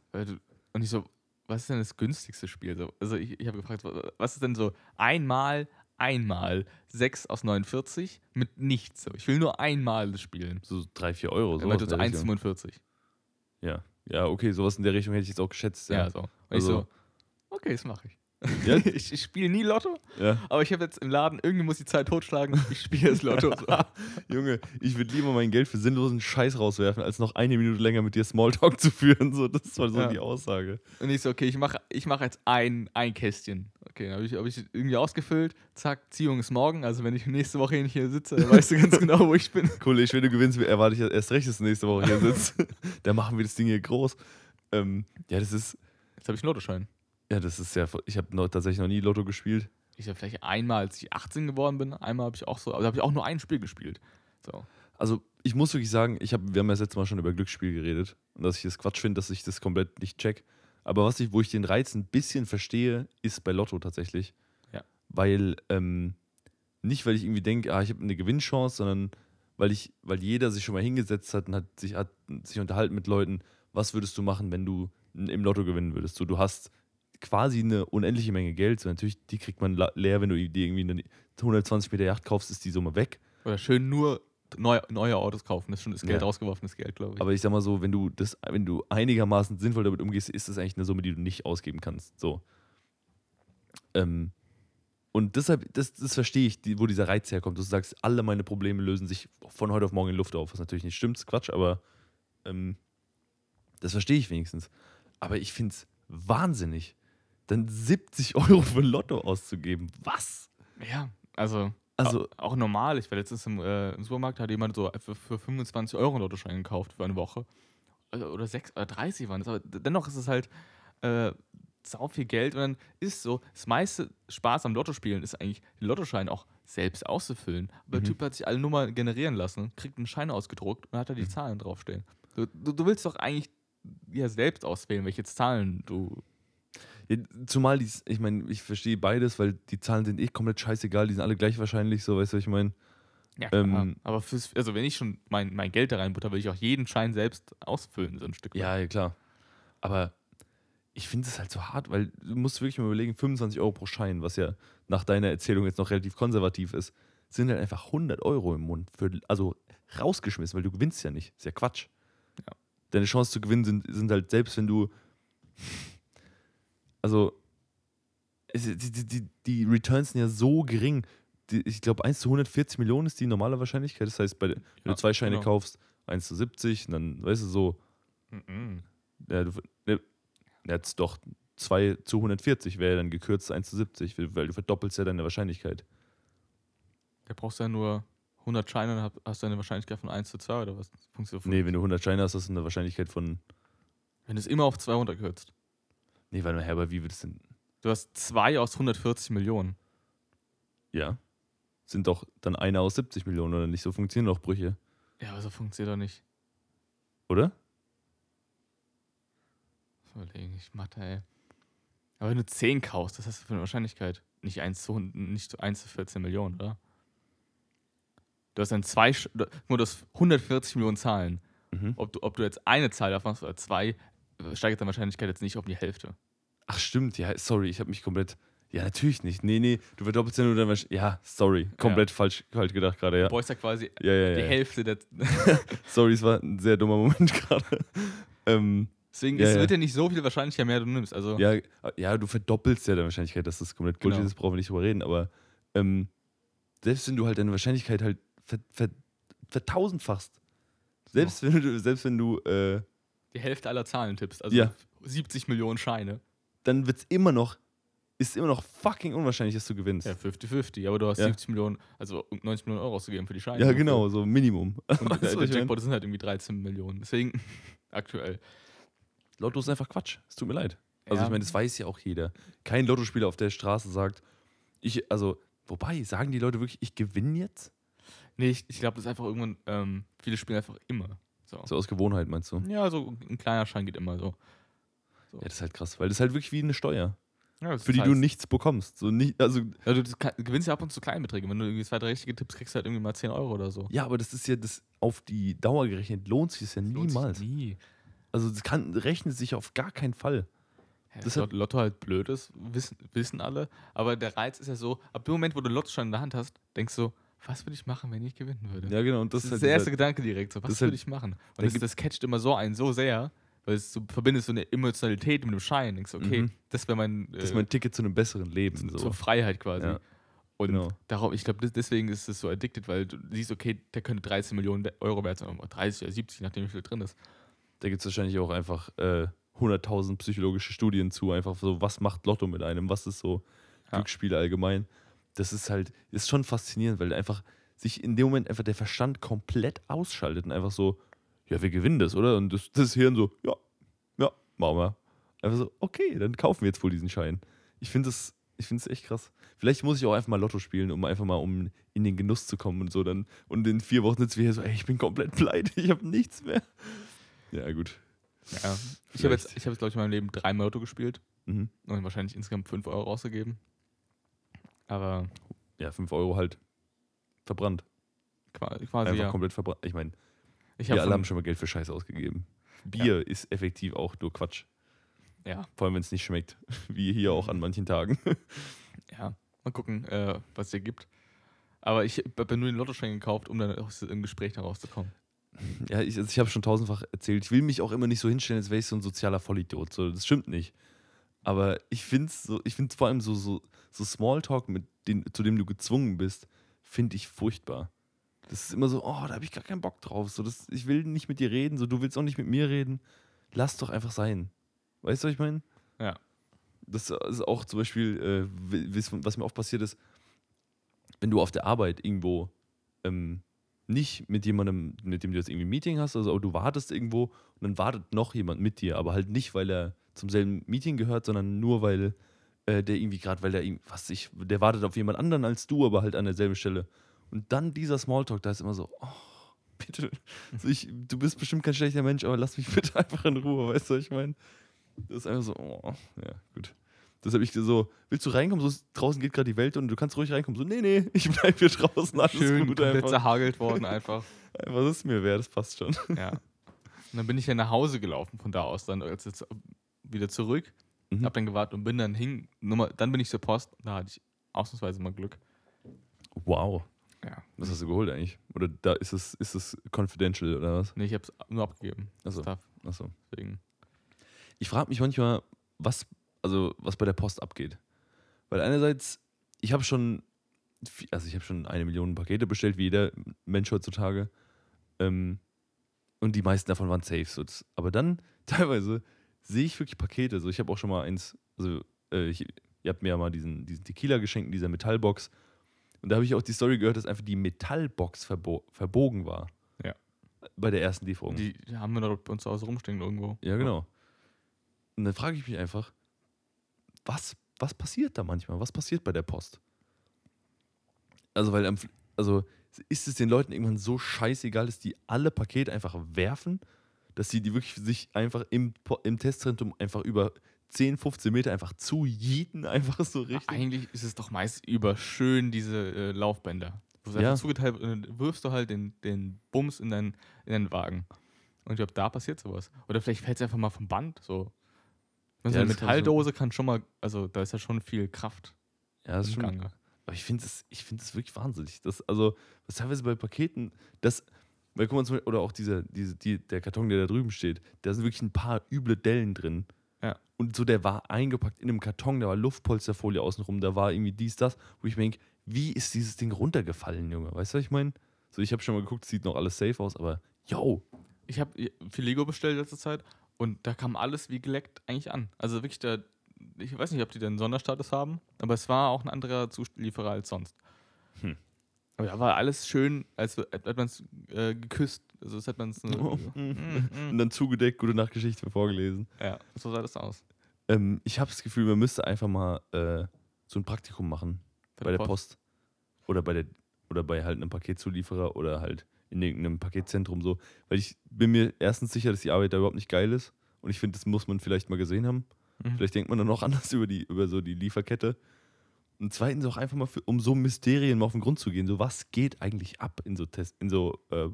Und ich so, was ist denn das günstigste Spiel? So, also ich, ich habe gefragt, wa- was ist denn so einmal, einmal 6 aus 49 mit nichts? Ich will nur einmal das spielen. So 3, 4 Euro. So Richtung. 1,45. Ja. Ja, okay, sowas in der Richtung hätte ich jetzt auch geschätzt. Ja. Ja. so. Und Also- ich so, okay, das mache ich. Ja? ich ich spiele nie Lotto, ja. aber ich habe jetzt im Laden, irgendwie muss die Zeit totschlagen, ich spiele das Lotto. So. Junge, ich würde lieber mein Geld für sinnlosen Scheiß rauswerfen, als noch eine Minute länger mit dir Smalltalk zu führen. So, das war so Ja. die Aussage. Und ich so, okay, ich mache ich mach jetzt ein, ein Kästchen. Okay, dann habe ich, hab ich irgendwie ausgefüllt. Zack, Ziehung ist morgen. Also wenn ich nächste Woche hier nicht hier sitze, dann weißt du ganz genau, wo ich bin. Cool, ich wenn du gewinnst, erwarte ich erst recht, dass du nächste Woche hier sitzt. da machen wir das Ding hier groß. Ähm, ja, das ist, Jetzt habe ich einen Lottoschein. Ja, das ist ja, ich habe noch, tatsächlich noch nie Lotto gespielt. Ich habe vielleicht einmal, als ich 18 geworden bin, einmal habe ich auch so, aber da habe ich auch nur ein Spiel gespielt. So. Also, ich muss wirklich sagen, ich hab, wir haben ja das letzte Mal schon über Glücksspiel geredet und dass ich das Quatsch finde, dass ich das komplett nicht check. Aber was ich, wo ich den Reiz ein bisschen verstehe, ist bei Lotto tatsächlich. Ja. Weil, ähm, nicht weil ich irgendwie denke, ah, ich habe eine Gewinnchance, sondern weil ich, weil jeder sich schon mal hingesetzt hat und hat sich, hat sich unterhalten mit Leuten, was würdest du machen, wenn du im Lotto gewinnen würdest? So, du hast quasi eine unendliche Menge Geld. So, natürlich, die kriegt man leer, wenn du dir irgendwie eine 120 Meter Yacht kaufst, ist die Summe weg. Oder schön nur neu, neue Autos kaufen. Das ist schon das Geld Ja. rausgeworfenes Geld, glaube ich. Aber ich sag mal so, wenn du das, wenn du einigermaßen sinnvoll damit umgehst, ist das eigentlich eine Summe, die du nicht ausgeben kannst. So. Ähm, und deshalb, das, das verstehe ich, die, wo dieser Reiz herkommt. Du sagst, alle meine Probleme lösen sich von heute auf morgen in Luft auf, was natürlich nicht stimmt, ist Quatsch, aber ähm, Das verstehe ich wenigstens. Aber ich finde es wahnsinnig, dann 70 Euro für Lotto auszugeben. Was? Ja, also, Also- auch, auch normal. Ich war letztens im, äh, im Supermarkt, hat jemand so für, für 25 Euro einen Lottoschein gekauft für eine Woche. Also, oder 6 oder 30 waren das. Aber dennoch ist es halt äh, sau viel Geld und dann ist so, das meiste Spaß am Lottospielen ist eigentlich, den Lottoschein auch selbst auszufüllen. Aber Mhm. der Typ hat sich alle Nummern generieren lassen, kriegt einen Schein ausgedruckt und hat da die Zahlen draufstehen. Du, du, du willst doch eigentlich ja selbst auswählen, welche Zahlen du. Zumal die, ich meine, ich verstehe beides, weil die Zahlen sind eh komplett scheißegal, die sind alle gleich wahrscheinlich, so, weißt du, was ich meine? Ja, Ähm, aber fürs, also wenn ich schon mein, mein Geld da reinbutter, will ich auch jeden Schein selbst ausfüllen, so ein Stück. weit. Ja, ja, klar. Aber ich finde es halt so hart, weil du musst wirklich mal überlegen, 25 Euro pro Schein, was ja nach deiner Erzählung jetzt noch relativ konservativ ist, sind halt einfach 100 Euro im Mund. Für, also rausgeschmissen, weil du gewinnst ja nicht. Ist ja Quatsch. Ja. Deine Chancen zu gewinnen sind, sind halt selbst, wenn du. Also. Die, die, die, Returns sind ja so gering. Die, ich glaube, 1 zu 140 Millionen ist die normale Wahrscheinlichkeit. Das heißt, bei, wenn Ja, du zwei Scheine genau. kaufst, 1 zu 70, und dann, weißt du, so, Mhm. ja, du, ne, jetzt doch 2 zu 140 wäre dann gekürzt 1 zu 70, weil du verdoppelst ja deine Wahrscheinlichkeit. Da brauchst du ja nur 100 Scheine, dann hast du eine Wahrscheinlichkeit von 1 zu 2 oder was? Nee, wenn du 100 Scheine hast, hast du eine Wahrscheinlichkeit von. wenn du es immer auf 2 runterkürzt. Nee, warte mal, her, aber wie wird es denn? Du hast 2 aus 140 Millionen. Ja. Sind doch dann einer aus 70 Millionen oder nicht? So funktionieren doch Brüche, Ja, aber so funktioniert doch nicht. oder? Überlegen, ich Mathe, ey. Aber wenn du 10 kaufst, das hast du für eine Wahrscheinlichkeit. Nicht 1 zu, 100 nicht 1 zu 14 Millionen, oder? Du hast dann zwei, du hast 140 Millionen Zahlen. Mhm. Ob du, ob du jetzt eine Zahl davon hast oder zwei, steigert deine Wahrscheinlichkeit jetzt nicht um die Hälfte. Ach, stimmt, ja, sorry, ich habe mich komplett. Ja, natürlich nicht. Nee, nee, du verdoppelst ja nur deine Wahrscheinlichkeit. Ja, sorry, komplett falsch, falsch gedacht gerade, ja. Du brauchst ja quasi Ja, ja, die ja. Hälfte der. Sorry, es war ein sehr dummer Moment gerade. ähm, Deswegen Ja, es ja. wird ja nicht so viel wahrscheinlich, je mehr du nimmst. Also, Ja, ja, du verdoppelst ja deine Wahrscheinlichkeit, dass das komplett Bullshit Genau. ist, brauchen wir nicht drüber reden, aber ähm, selbst wenn du halt deine Wahrscheinlichkeit halt ver, ver, vertausendfachst, selbst wenn du, selbst wenn du, äh, die Hälfte aller Zahlen tippst. Also Ja. 70 Millionen Scheine. dann wird es immer noch, ist immer noch fucking unwahrscheinlich, dass du gewinnst. Ja, Ja, 50-50. Aber du hast Ja. 70 Millionen, also 90 Millionen Euro ausgegeben für die Scheine. genau, so Minimum. Und der, der? Jackpot sind halt irgendwie 13 Millionen. Deswegen aktuell. Lotto ist einfach Quatsch. Es tut mir leid. Also Ja. ich meine, das weiß ja auch jeder. Kein Lottospieler auf der Straße sagt, ich, also, wobei, sagen die Leute wirklich, ich gewinne jetzt? Nee, ich, ich glaube, das ist einfach irgendwann, ähm, viele spielen einfach immer. So. So aus Gewohnheit, meinst du? Ja, so ein kleiner Schein geht immer so. Ja, das ist halt krass, weil das ist halt wirklich wie eine Steuer, Ja, das für die ist du halt- nichts bekommst. So nicht, also Ja, du, du gewinnst ja ab und zu Kleinbeträge. Wenn du irgendwie zwei, drei richtige Tipps kriegst, halt irgendwie mal 10 Euro oder so. Ja, aber das ist ja das auf die Dauer gerechnet lohnt sich das ja sich niemals. Nie. Also das kann rechnet sich auf gar keinen Fall. Ja, Das das hat- Lotto halt blöd ist, wissen, wissen alle. Aber der Reiz ist ja so, ab dem Moment, wo du einen Lottoschein in der Hand hast, denkst du, was würde ich machen, wenn ich gewinnen würde? Ja, genau. Und das, das, ist halt der erste Gedanke direkt. So, was ist halt- würde ich machen? Und da das, das catcht immer so einen so sehr, weil es so verbindest so eine Emotionalität mit dem Schein. Denkst okay, Mhm. das wäre mein, das ist äh, mein Ticket zu einem besseren Leben. zu- So. zur Freiheit quasi. Ja, Und genau. darauf, ich glaube, deswegen ist es so addicted, weil du siehst, okay, der könnte 13 Millionen Euro wert sein, oder 30 oder 70, nachdem wie viel drin ist. Da gibt es wahrscheinlich auch einfach äh, 100.000 psychologische Studien zu. Einfach so, was macht Lotto mit einem? Was ist so Ja. Glücksspiel allgemein? Das ist halt, ist schon faszinierend, weil einfach sich in dem Moment einfach der Verstand komplett ausschaltet und einfach so, ja, wir gewinnen das, oder? Und das, das Hirn so, ja, ja, machen wir. Einfach so, okay, dann kaufen wir jetzt wohl diesen Schein. Ich finde es ich find's echt krass. Vielleicht muss ich auch einfach mal Lotto spielen, um einfach mal um in den Genuss zu kommen und so. Dann, und in vier Wochen sitzen wir hier so, ey, ich bin komplett pleite, ich habe nichts mehr. Ja, gut. Ja. Ich habe jetzt, ich hab jetzt glaube ich, in meinem Leben dreimal Lotto gespielt Mhm. und wahrscheinlich insgesamt 5 Euro rausgegeben. Aber Ja, 5 Euro halt verbrannt. qua- quasi, Einfach ja. komplett verbrannt. Ich meine, wir alle haben schon mal Geld für Scheiße ausgegeben. Bier ist effektiv auch nur Quatsch. ja, Vor allem, wenn es nicht schmeckt. Wie hier auch an manchen Tagen. ja, mal gucken, äh, was es dir gibt. Aber ich habe nur den Lottoschein gekauft, um dann aus dem Gespräch da rauszukommen. Ja, ich, also ich habe schon tausendfach erzählt. Ich will mich auch immer nicht so hinstellen, als wäre ich so ein sozialer Vollidiot. So, das stimmt nicht. Aber ich finde es so, ich finde vor allem so, so, so Smalltalk, mit den, zu dem du gezwungen bist, finde ich furchtbar. Das ist immer so, oh, da habe ich gar keinen Bock drauf. So, das, ich will nicht mit dir reden, so du willst auch nicht mit mir reden. lass doch einfach sein. Weißt du, was ich meine? Ja. Das ist auch zum Beispiel, äh, was mir oft passiert ist, wenn du auf der Arbeit irgendwo ähm, nicht mit jemandem, mit dem du jetzt irgendwie ein Meeting hast, also du wartest irgendwo und dann wartet noch jemand mit dir, aber halt nicht, weil er zum selben Meeting gehört, sondern nur, weil äh, der irgendwie gerade, weil der was ich, der wartet auf jemand anderen als du, aber halt an derselben Stelle. Und dann dieser Smalltalk, da ist immer so, oh, bitte, also ich, du bist bestimmt kein schlechter Mensch, aber lass mich bitte einfach in Ruhe, weißt du, was ich meine? Das ist einfach so, oh, ja, gut. Das habe ich so, willst du reinkommen? So, draußen geht gerade die Welt und du kannst ruhig reinkommen. So, nee, nee, ich bleib hier draußen, alles Schön gut komplett einfach. zerhagelt worden einfach. einfach. Das ist mir wert, das passt schon. Ja. Und dann bin ich ja nach Hause gelaufen von da aus, dann als jetzt wieder zurück, Mhm. hab dann gewartet und bin dann hin, Nummer, dann bin ich zur Post, da hatte ich ausnahmsweise mal Glück. Wow. Ja. Was hast du geholt eigentlich? Oder da ist es, ist es confidential oder was? Nee, ich hab's nur abgegeben. Achso. Achso. deswegen. Ich frage mich manchmal, was, also, was bei der Post abgeht. Weil einerseits, ich habe schon, also ich habe schon eine Million Pakete bestellt, wie jeder Mensch heutzutage. Ähm, und die meisten davon waren safe. Aber dann teilweise sehe ich wirklich Pakete. So, ich habe auch schon mal eins, also äh, ich, ihr habt mir ja mal diesen, diesen Tequila geschenkt in dieser Metallbox. Und da habe ich auch die Story gehört, dass einfach die Metallbox verbo verbogen war. Ja. Bei der ersten Lieferung. Die haben wir doch bei uns zu Hause rumstehen irgendwo. Ja, genau. Und dann frage ich mich einfach, was, was passiert da manchmal? Was passiert bei der Post? Also, weil also ist es den Leuten irgendwann so scheißegal, dass die alle Pakete einfach werfen, dass sie die wirklich sich einfach im, im Testzentrum einfach über 10, 15 Meter einfach zu jieten, einfach so richtig. Eigentlich ist es doch meist über schön diese äh, Laufbänder. Wo es Ja. zugeteilt dann wirfst du halt den, den Bums in deinen, in deinen Wagen. Und ich glaube, da passiert sowas. Oder vielleicht fällt es einfach mal vom Band. So. Wenn so Ja, eine Metalldose kann schon mal, also da ist ja schon viel Kraft Ja, das ist schon, Gange. Aber ich finde es find wirklich wahnsinnig. Das, also, was teilweise bei Paketen, das, weil guck mal, zum Beispiel, oder auch dieser, diese, die, der Karton, der da drüben steht, da sind wirklich ein paar üble Dellen drin. Ja. Und so, der war eingepackt in einem Karton, da war Luftpolsterfolie außenrum, da war irgendwie dies, das, wo ich mir denke, wie ist dieses Ding runtergefallen, Junge? Weißt du, was ich meine? So, ich habe schon mal geguckt, sieht noch alles safe aus, aber yo, Ich habe viel Lego bestellt letzte Zeit und da kam alles wie geleckt eigentlich an. Also wirklich, da, ich weiß nicht, ob die da einen Sonderstatus haben, aber es war auch ein anderer Zulieferer als sonst. Hm. Aber da war alles schön, als hätte man es äh, geküsst. Also das hat man es. Oh. Mm, und dann zugedeckt, gute Nachtgeschichte vorgelesen. Ja, so sah das aus. Ähm, ich habe das Gefühl, man müsste einfach mal äh, so ein Praktikum machen. bei der Post. Oder bei der oder bei halt einem Paketzulieferer oder halt in irgendeinem Paketzentrum so. Weil ich bin mir erstens sicher, dass die Arbeit da überhaupt nicht geil ist. Und ich finde, das muss man vielleicht mal gesehen haben. Mhm. Vielleicht denkt man dann auch anders über die, über so die Lieferkette. Und zweitens auch einfach mal, für, um so Mysterien mal auf den Grund zu gehen. So, was geht eigentlich ab in so Test, in so, äh,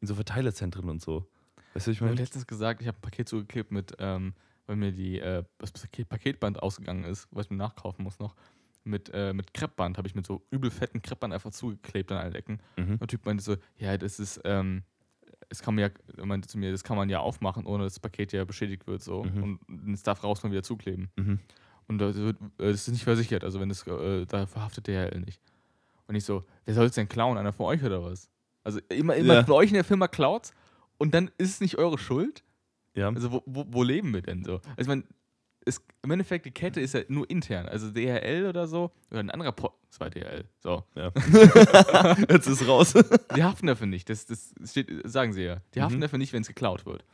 in so Verteilerzentren und so. Weißt du, ich Ich habe meine? letztens gesagt, ich habe ein Paket zugeklebt mit, ähm, weil mir die, äh, das Paket, Paketband ausgegangen ist, was ich mir nachkaufen muss noch. Mit, äh, mit Kreppband habe ich mit so übel fetten Kreppband einfach zugeklebt an allen Ecken. Mhm. Und der Typ meinte so, ja, das ist, ähm, es kann man ja, meinte zu mir, das kann man ja aufmachen, ohne dass das Paket ja beschädigt wird so. Mhm. Und es darf raus mal wieder zukleben. Mhm. Und das, wird, äh, das ist nicht versichert, also wenn das, äh, da verhaftet der DHL nicht. Und ich so, wer soll es denn klauen? Einer von euch oder was? Also immer, immer Ja. bei euch in der Firma klaut und dann ist es nicht eure Schuld? Ja. Also wo, wo, wo leben wir denn so? Also ich meine, es, im Endeffekt, die Kette ist ja nur intern. Also DHL oder so, oder ein anderer Po das war DHL. So. ja. Jetzt ist raus. Die haften dafür nicht. Das, das steht, sagen sie ja. Die haften Mhm. dafür nicht, wenn es geklaut wird.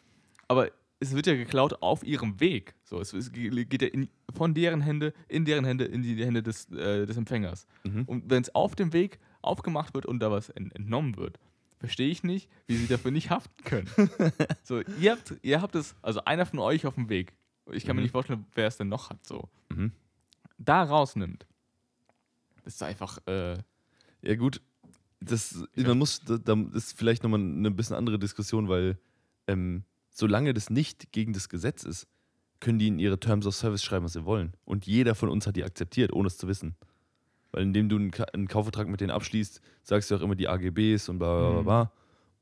Aber es wird ja geklaut auf ihrem Weg. So, es, es ge- geht ja in, von deren Hände in deren Hände in die Hände des, äh, des Empfängers. Mhm. Und wenn es auf dem Weg aufgemacht wird und da was ent entnommen wird, verstehe ich nicht, wie sie dafür nicht haften können. so, ihr habt, ihr habt es, also einer von euch auf dem Weg. Ich kann mir Mhm. nicht vorstellen, wer es denn noch hat. So, Mhm. da rausnimmt. Das ist einfach. Äh, Ja, gut. Das, man muss, da, da ist vielleicht nochmal eine bisschen andere Diskussion, weil ähm, solange das nicht gegen das Gesetz ist, können die in ihre Terms of Service schreiben, was sie wollen. Und jeder von uns hat die akzeptiert, ohne es zu wissen. Weil indem du einen, Ka einen Kaufvertrag mit denen abschließt, sagst du auch immer die AGBs und bla bla bla. Mhm. bla.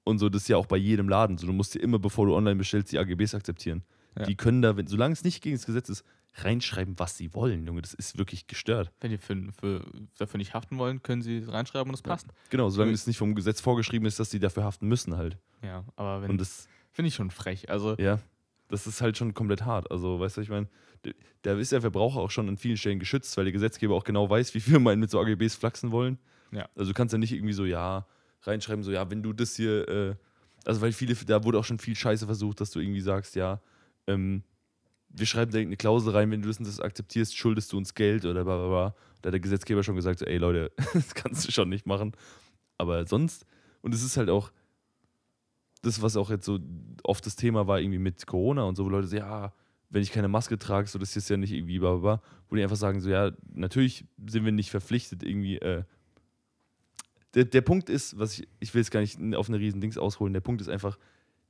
Und so, das ist ja auch bei jedem Laden. So, du musst dir immer, bevor du online bestellst, die AGBs akzeptieren. Ja. Die können da, wenn, solange es nicht gegen das Gesetz ist, reinschreiben, was sie wollen, Junge. Das ist wirklich gestört. wenn die für, für, dafür nicht haften wollen, können sie reinschreiben und es Ja. passt. Genau, solange es nicht vom Gesetz vorgeschrieben ist, dass sie dafür haften müssen halt. Ja, aber Und wenn. das, Finde ich schon frech. Also, ja, das ist halt schon komplett hart. Also, weißt du, ich meine, da ist der Verbraucher auch schon an vielen Stellen geschützt, weil der Gesetzgeber auch genau weiß, wie viel man mit so AGBs flachsen wollen. Ja. Also du kannst ja nicht irgendwie so, ja, reinschreiben, so, ja, wenn du das hier, äh, also weil viele, da wurde auch schon viel Scheiße versucht, dass du irgendwie sagst, ja, ähm, wir schreiben da irgendeine Klausel rein, wenn du das und das akzeptierst, schuldest du uns Geld oder bla bla bla. Da hat der Gesetzgeber schon gesagt, so, ey Leute, das kannst du schon nicht machen. Aber sonst, und es ist halt auch, das, was auch jetzt so oft das Thema war, irgendwie mit Corona und so, wo Leute so, ja, wenn ich keine Maske trage, so das ist ja nicht irgendwie bla bla bla, wo die einfach sagen, so, ja, natürlich sind wir nicht verpflichtet, irgendwie, äh, der, der Punkt ist, was ich, ich will jetzt gar nicht auf eine riesen Dings ausholen, der Punkt ist einfach,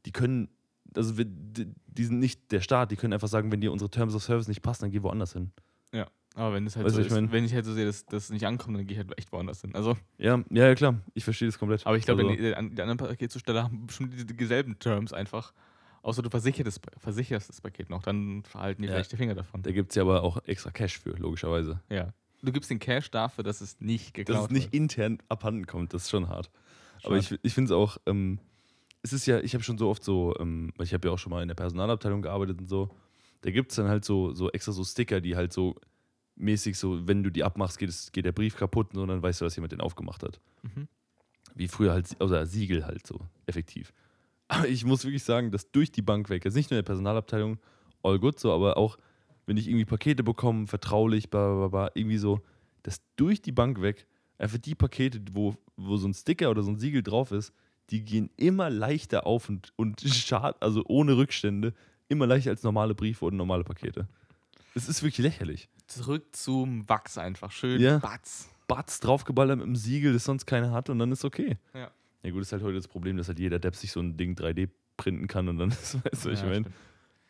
die können, also wir, die, die sind nicht der Staat, die können einfach sagen, wenn dir unsere Terms of Service nicht passen, dann geh woanders hin. Ja. Aber wenn es halt Weißt so ich ist, mein- wenn ich halt so sehe, dass das nicht ankommt, dann gehe ich halt echt woanders hin. Also, Ja, ja, klar, ich verstehe das komplett. aber ich glaube, also, die, die anderen Paketzusteller haben bestimmt die, dieselben Terms einfach. Außer du versicherst, versicherst das Paket noch, dann verhalten die Ja. vielleicht die Finger davon. da gibt es ja aber auch extra Cash für, logischerweise. Ja. Du gibst den Cash dafür, dass es nicht geklaut Dass es nicht wird. intern abhanden kommt, das ist schon hart. Schon. Aber ich, ich finde es auch, ähm, es ist ja, ich habe schon so oft so, ähm, ich habe ja auch schon mal in der Personalabteilung gearbeitet und so, da gibt es dann halt so, so extra so Sticker, die halt so mäßig so, wenn du die abmachst, geht, es, geht der Brief kaputt und dann weißt du, dass jemand den aufgemacht hat. Mhm. Wie früher halt, also Siegel halt so, effektiv. Aber ich muss wirklich sagen, dass durch die Bank weg, jetzt nicht nur in der Personalabteilung, all good so, aber auch, wenn ich irgendwie Pakete bekomme, vertraulich, bla, bla, bla, irgendwie so, dass durch die Bank weg einfach die Pakete, wo, wo so ein Sticker oder so ein Siegel drauf ist, die gehen immer leichter auf und, und schad, also ohne Rückstände, immer leichter als normale Briefe oder normale Pakete. Es ist wirklich lächerlich. Zurück zum Wachs einfach. Schön Ja. batz. Batz draufgeballert mit einem Siegel, das sonst keiner hat und dann ist okay. Ja. Ja gut, ist halt heute das Problem, dass halt jeder Depp sich so ein Ding 3D printen kann und dann ist, weißt du, was ich Ja, meine.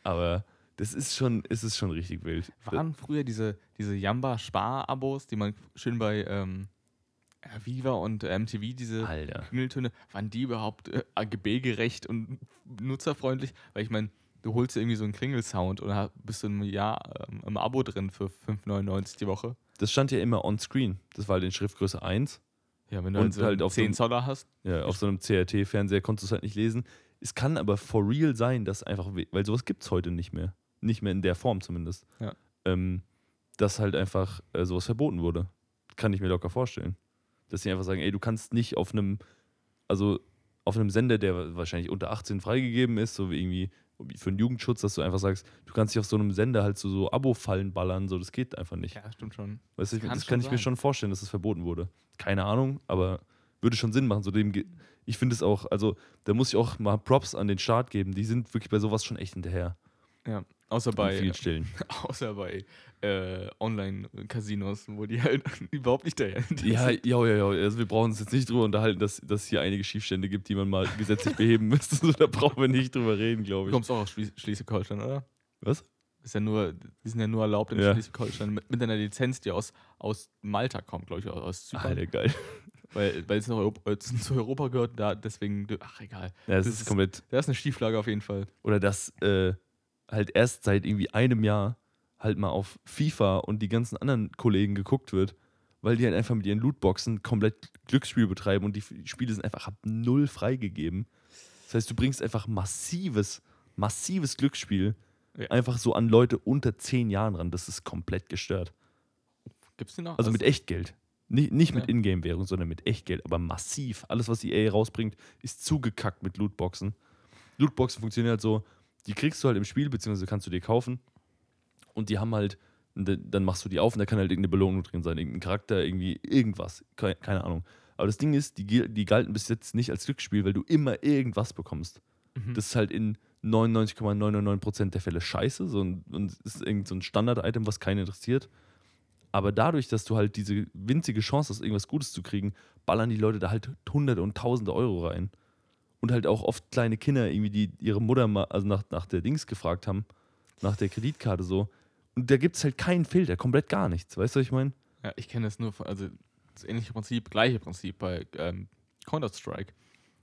Aber das ist schon, es ist schon richtig wild. Waren früher diese, diese Jamba-Spar-Abos, die man schön bei ähm, Viva und MTV, diese Alter. Klingeltöne, waren die überhaupt äh, AGB-gerecht und nutzerfreundlich? Weil ich meine, du holst dir irgendwie so einen Klingelsound und ha- bist du im Jahr ähm, im Abo drin für 5,99 die Woche. Das stand ja immer on screen. Das war halt in Schriftgröße 1. Ja, wenn du Und halt, so halt auf so 10 einem- Zoller hast. Ja, auf so einem CRT-Fernseher konntest du es halt nicht lesen. Es kann aber for real sein, dass einfach, we- weil sowas gibt es heute nicht mehr. Nicht mehr in der Form zumindest. Ja. Ähm, dass halt einfach äh, sowas verboten wurde. Kann ich mir locker vorstellen. Dass sie einfach sagen, ey, du kannst nicht auf einem, also auf einem Sender, der wahrscheinlich unter 18 freigegeben ist, so wie irgendwie für den Jugendschutz, dass du einfach sagst, du kannst nicht auf so einem Sender halt so, so Abo-Fallen ballern, so das geht einfach nicht. Ja, stimmt schon. Weißt du, Das ich, kann das kann ich mir schon vorstellen, dass es verboten wurde. Keine Ahnung, aber würde schon Sinn machen. So dem ich finde es auch, also da muss ich auch mal Props an den Start geben. Die sind wirklich bei sowas schon echt hinterher. Ja. Außer bei, vielen Stellen. außer bei äh, Online-Casinos, wo die halt überhaupt nicht daher Ja, ja, ja, ja. Also wir brauchen uns jetzt nicht drüber unterhalten, dass dass hier einige Schiefstände gibt, die man mal gesetzlich beheben müsste. So, da brauchen wir nicht drüber reden, glaube Du ich. kommst auch aus Schlie- Schleswig-Holstein, oder? Was? Ist ja nur, die sind ja nur erlaubt in Ja. Schleswig-Holstein mit, mit einer Lizenz, die aus, aus Malta kommt, glaube ich, aus- Zypern. Alter, geil. Weil, weil es Europa, äh, zu Europa gehört, da deswegen, ach egal. Ja, das, Das ist ist- komplett. Da ist eine Schieflage auf jeden Fall. Oder dass äh, halt erst seit irgendwie einem Jahr halt mal auf FIFA und die ganzen anderen Kollegen geguckt wird, weil die halt einfach mit ihren Lootboxen komplett Glücksspiel betreiben und die Spiele sind einfach ab null freigegeben. Das heißt, du bringst einfach massives, massives Glücksspiel Ja. einfach so an Leute unter 10 Jahren ran. Das ist komplett gestört. Gibt's die noch? Also mit Echtgeld. Nicht, nicht mit Ja. Ingame-Währung, sondern mit Echtgeld, aber massiv. Alles, was EA rausbringt, ist zugekackt mit Lootboxen. Lootboxen funktionieren halt so, die kriegst du halt im Spiel, beziehungsweise kannst du dir kaufen. Und die haben halt, dann machst du die auf und da kann halt irgendeine Belohnung drin sein, irgendein Charakter, irgendwie irgendwas. Keine, Ahnung. Aber das Ding ist, die, die galten bis jetzt nicht als Glücksspiel, weil du immer irgendwas bekommst. Mhm. Das ist halt in 99,999% der Fälle scheiße. So ein, und es ist irgend so ein Standard-Item, was keinen interessiert. Aber dadurch, dass du halt diese winzige Chance hast, irgendwas Gutes zu kriegen, ballern die Leute da halt Hunderte und Tausende Euro rein. Und halt auch oft kleine Kinder, irgendwie, die ihre Mutter mal, also nach, nach der Dings gefragt haben, nach der Kreditkarte so. Und da gibt es halt keinen Filter, komplett gar nichts. Weißt du, was ich meine? Ja, ich kenne das nur von, also das ähnliche Prinzip, gleiche Prinzip bei ähm, Counter-Strike.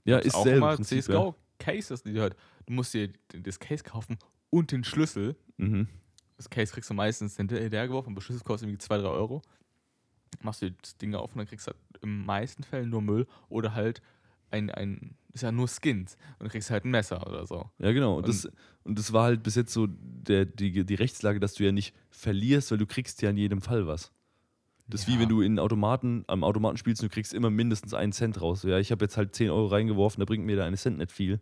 Ja, ist auch Prinzip, CSGO-Cases, die du halt, du musst dir das Case kaufen und den Schlüssel. Mhm. Das Case kriegst du meistens hinterher geworfen, aber Schlüssel kostet irgendwie 2, 3 Euro. Machst du das Ding auf und dann kriegst du halt in meisten Fällen nur Müll oder halt ein, ein, ist ja nur Skins und du kriegst halt ein Messer oder so. Ja, genau. Und, das, und das war halt bis jetzt so der, die, die Rechtslage, dass du ja nicht verlierst, weil du kriegst ja in jedem Fall was. Das ist Ja. wie wenn du in Automaten, am Automaten spielst und du kriegst immer mindestens einen Cent raus. Ja, ich habe jetzt halt 10 Euro reingeworfen, da bringt mir der eine Cent nicht viel.